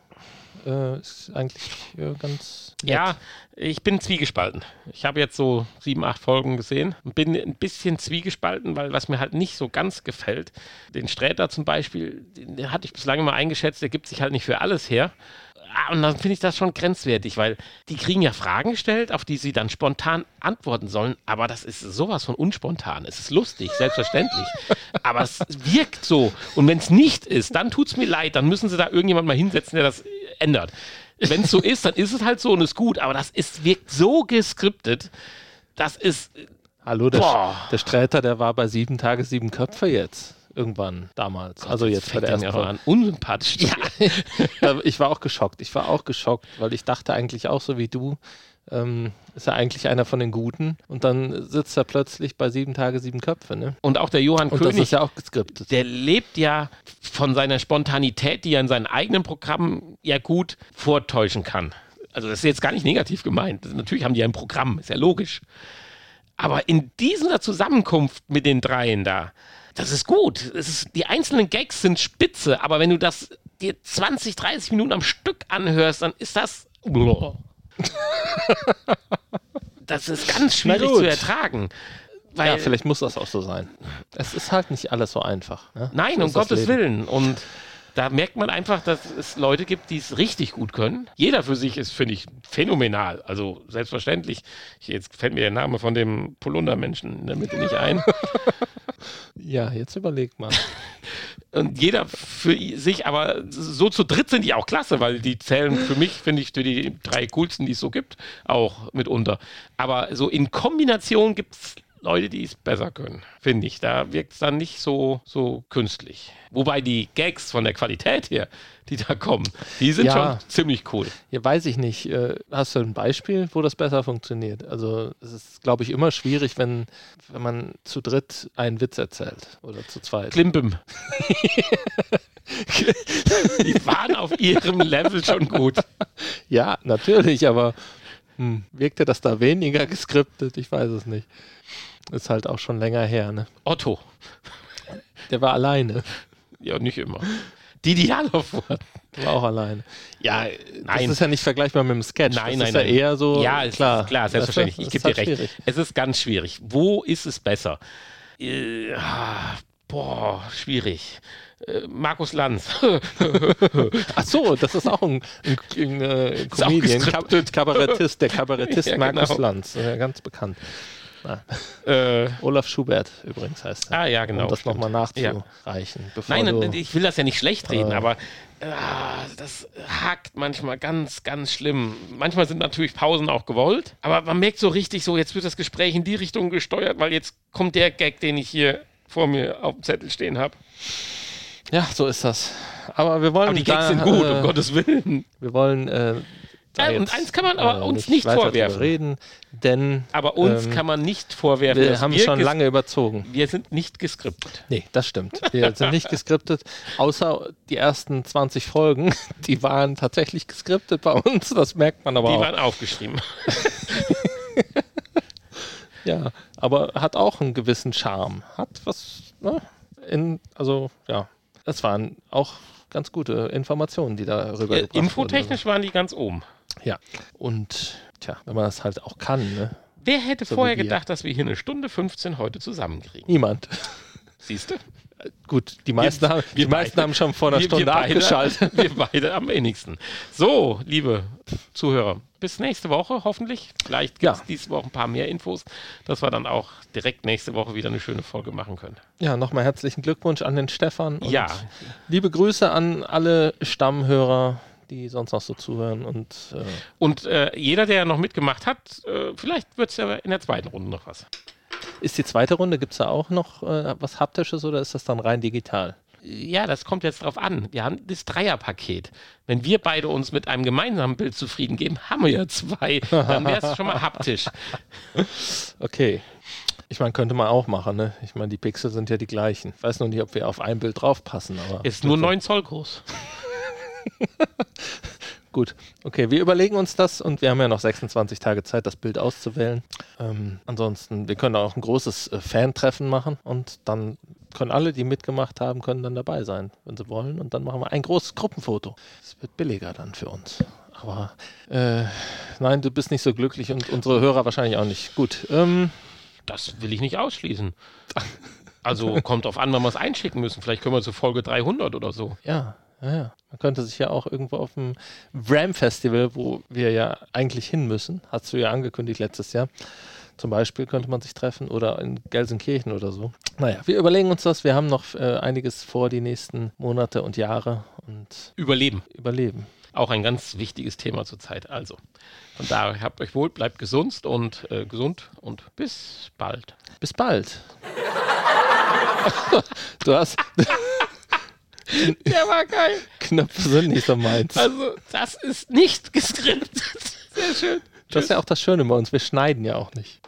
Äh, ist eigentlich äh, ganz nett. Ja, ich bin zwiegespalten. Ich habe jetzt so sieben, acht Folgen gesehen und bin ein bisschen zwiegespalten, weil was mir halt nicht so ganz gefällt, den Sträter zum Beispiel, den, hatte ich bislang immer eingeschätzt, der gibt sich halt nicht für alles her. Ah, Und dann finde ich das schon grenzwertig, weil die kriegen ja Fragen gestellt, auf die sie dann spontan antworten sollen, aber das ist sowas von unspontan. Es ist lustig, selbstverständlich, aber es wirkt so. Und wenn es nicht ist, dann tut es mir leid, dann müssen sie da irgendjemand mal hinsetzen, der das ändert. Wenn es so ist, dann ist es halt so und ist gut, aber das ist, wirkt so geskriptet, das ist, Hallo, der, Boah. der Sträter, der war bei sieben Tage, sieben Köpfe jetzt. Irgendwann damals. also jetzt fängt der er aber Folge. an, unsympathisch. Ja, ich war auch geschockt. Ich war auch geschockt, weil ich dachte eigentlich auch so wie du, ähm, ist er eigentlich einer von den Guten. Und dann sitzt er plötzlich bei sieben Tage, sieben Köpfe. Ne? Und auch der Johann Und das König, ist ja auch geskriptet. der lebt ja von seiner Spontanität, die er in seinen eigenen Programmen ja gut vortäuschen kann. Also das ist jetzt gar nicht negativ gemeint. Natürlich haben die ja ein Programm, ist ja logisch. Aber in dieser Zusammenkunft mit den dreien da, das ist gut. Ist, die einzelnen Gags sind spitze, aber wenn du das dir 20, 30 Minuten am Stück anhörst, dann ist das. Das ist ganz schwierig zu ertragen. Weil, ja, vielleicht muss das auch so sein. Es ist halt nicht alles so einfach. Ne? Nein, so um Gottes. Willen. Und da merkt man einfach, dass es Leute gibt, die es richtig gut können. Jeder für sich ist, finde ich, phänomenal. Also selbstverständlich. Ich, jetzt fällt mir der Name von dem Polunder-Menschen in der Mitte nicht ein. Ja, jetzt überleg mal. Und jeder für sich, aber so zu dritt sind die auch klasse, weil die zählen für mich, finde ich, für die drei coolsten, die es so gibt, auch mitunter. Aber so in Kombination gibt es Leute, die es besser können, finde ich. Da wirkt es dann nicht so, so künstlich. Wobei die Gags von der Qualität her, die da kommen, die sind Ja. schon ziemlich cool. Ja, weiß ich nicht. Äh, hast du ein Beispiel, wo das besser funktioniert? Also es ist, glaube ich, immer schwierig, wenn, wenn man zu dritt einen Witz erzählt oder zu zweit. Klimbim. die waren auf ihrem Level schon gut. Ja, natürlich, aber hm, wirkte das da weniger geskriptet? Ich weiß es nicht. Ist halt auch schon länger her, ne? Otto. Der war alleine. Ja, nicht immer. Die Dialogwort. Der war auch alleine. Ja, Nein. das ist ja nicht vergleichbar mit dem Sketch. Nein, das nein, ist nein. ja eher so. Ja, es klar. ist klar, selbstverständlich. Ich gebe dir ist halt recht. schwierig. Es ist ganz schwierig. Wo ist es besser? Äh, ah, boah, schwierig. Äh, Markus Lanz. Ach so, das ist auch ein, ein, ein, äh, Comedian, Kabarettist, der Kabarettist Ja, Markus genau. Lanz, äh, ganz bekannt. Äh, Olaf Schubert übrigens heißt er. Ah ja, genau. Um das nochmal nachzureichen. Ja. Nein, du, ich will das ja nicht schlecht reden, äh, aber ah, das hakt manchmal ganz, ganz schlimm. Manchmal sind natürlich Pausen auch gewollt, aber man merkt so richtig so, jetzt wird das Gespräch in die Richtung gesteuert, weil jetzt kommt der Gag, den ich hier vor mir auf dem Zettel stehen habe. Ja, so ist das. Aber wir wollen. Aber die Gags da, sind gut, äh, um Gottes Willen. Wir wollen. Äh, ja, und eins kann man aber äh, uns nicht, nicht vorwerfen. Reden, denn, aber uns ähm, kann man nicht vorwerfen. Wir haben wir schon lange überzogen. Wir sind nicht geskriptet. Nee, das stimmt. Wir sind nicht geskriptet, außer die ersten 20 Folgen, die waren tatsächlich geskriptet bei uns. Das merkt man aber die auch. Die waren aufgeschrieben. ja, aber hat auch einen gewissen Charme. Hat was, ne? In, also, ja. Das waren auch ganz gute Informationen, die da rübergebracht Infotechnisch wurden. waren die ganz oben. Ja. Und, tja, wenn man das halt auch kann, ne? Wer hätte so vorher gedacht, dass wir hier eine Stunde 15 heute zusammenkriegen? Niemand. Siehst du? Gut, die meisten, wir, haben, die beide, meisten haben schon vor einer wir, Stunde wir beide, abgeschaltet. Wir beide am wenigsten. So, liebe Zuhörer, bis nächste Woche hoffentlich. Vielleicht gibt es ja. diese Woche ein paar mehr Infos, dass wir dann auch direkt nächste Woche wieder eine schöne Folge machen können. Ja, nochmal herzlichen Glückwunsch an den Stefan. ja. Liebe Grüße an alle Stammhörer die sonst noch so zuhören. Und, äh und äh, jeder, der noch mitgemacht hat, äh, vielleicht wird es ja in der zweiten Runde noch was. Ist die zweite Runde, gibt es da auch noch äh, was Haptisches oder ist das dann rein digital? Ja, das kommt jetzt drauf an. Wir haben das Dreierpaket. Wenn wir beide uns mit einem gemeinsamen Bild zufrieden geben, haben wir ja zwei. Dann wäre es schon mal haptisch. Okay. Ich meine, könnte man auch machen, ne? Ich meine, die Pixel sind ja die gleichen. Ich weiß nur nicht, ob wir auf ein Bild draufpassen, aber. Ist nur 9 Zoll groß. Gut, okay, wir überlegen uns das und wir haben ja noch 26 Tage Zeit, das Bild auszuwählen. Ähm, ansonsten, wir können auch ein großes äh, Fan-Treffen machen und dann können alle, die mitgemacht haben, können dann dabei sein, wenn sie wollen. Und dann machen wir ein großes Gruppenfoto. Es wird billiger dann für uns. Aber äh, nein, du bist nicht so glücklich und unsere Hörer wahrscheinlich auch nicht. Gut. Ähm, das will ich nicht ausschließen. Also kommt auf an, wann wir es einschicken müssen. Vielleicht können wir zu Folge 300 oder so. Ja, ja, ja. Man könnte sich ja auch irgendwo auf dem Ram Festival, wo wir ja eigentlich hin müssen, hast du ja angekündigt letztes Jahr, zum Beispiel könnte man sich treffen oder in Gelsenkirchen oder so. Naja, wir überlegen uns das. Wir haben noch äh, einiges vor die nächsten Monate und Jahre und überleben. Überleben. Auch ein ganz wichtiges Thema zurzeit. Also, von daher habt euch wohl, bleibt gesund und äh, gesund und bis bald. Bis bald. du hast. Der war geil. Knöpfe sind nicht so meins. Also, das ist nicht geskriptet. Sehr schön. Das ist ja auch das Schöne bei uns. Wir schneiden ja auch nicht.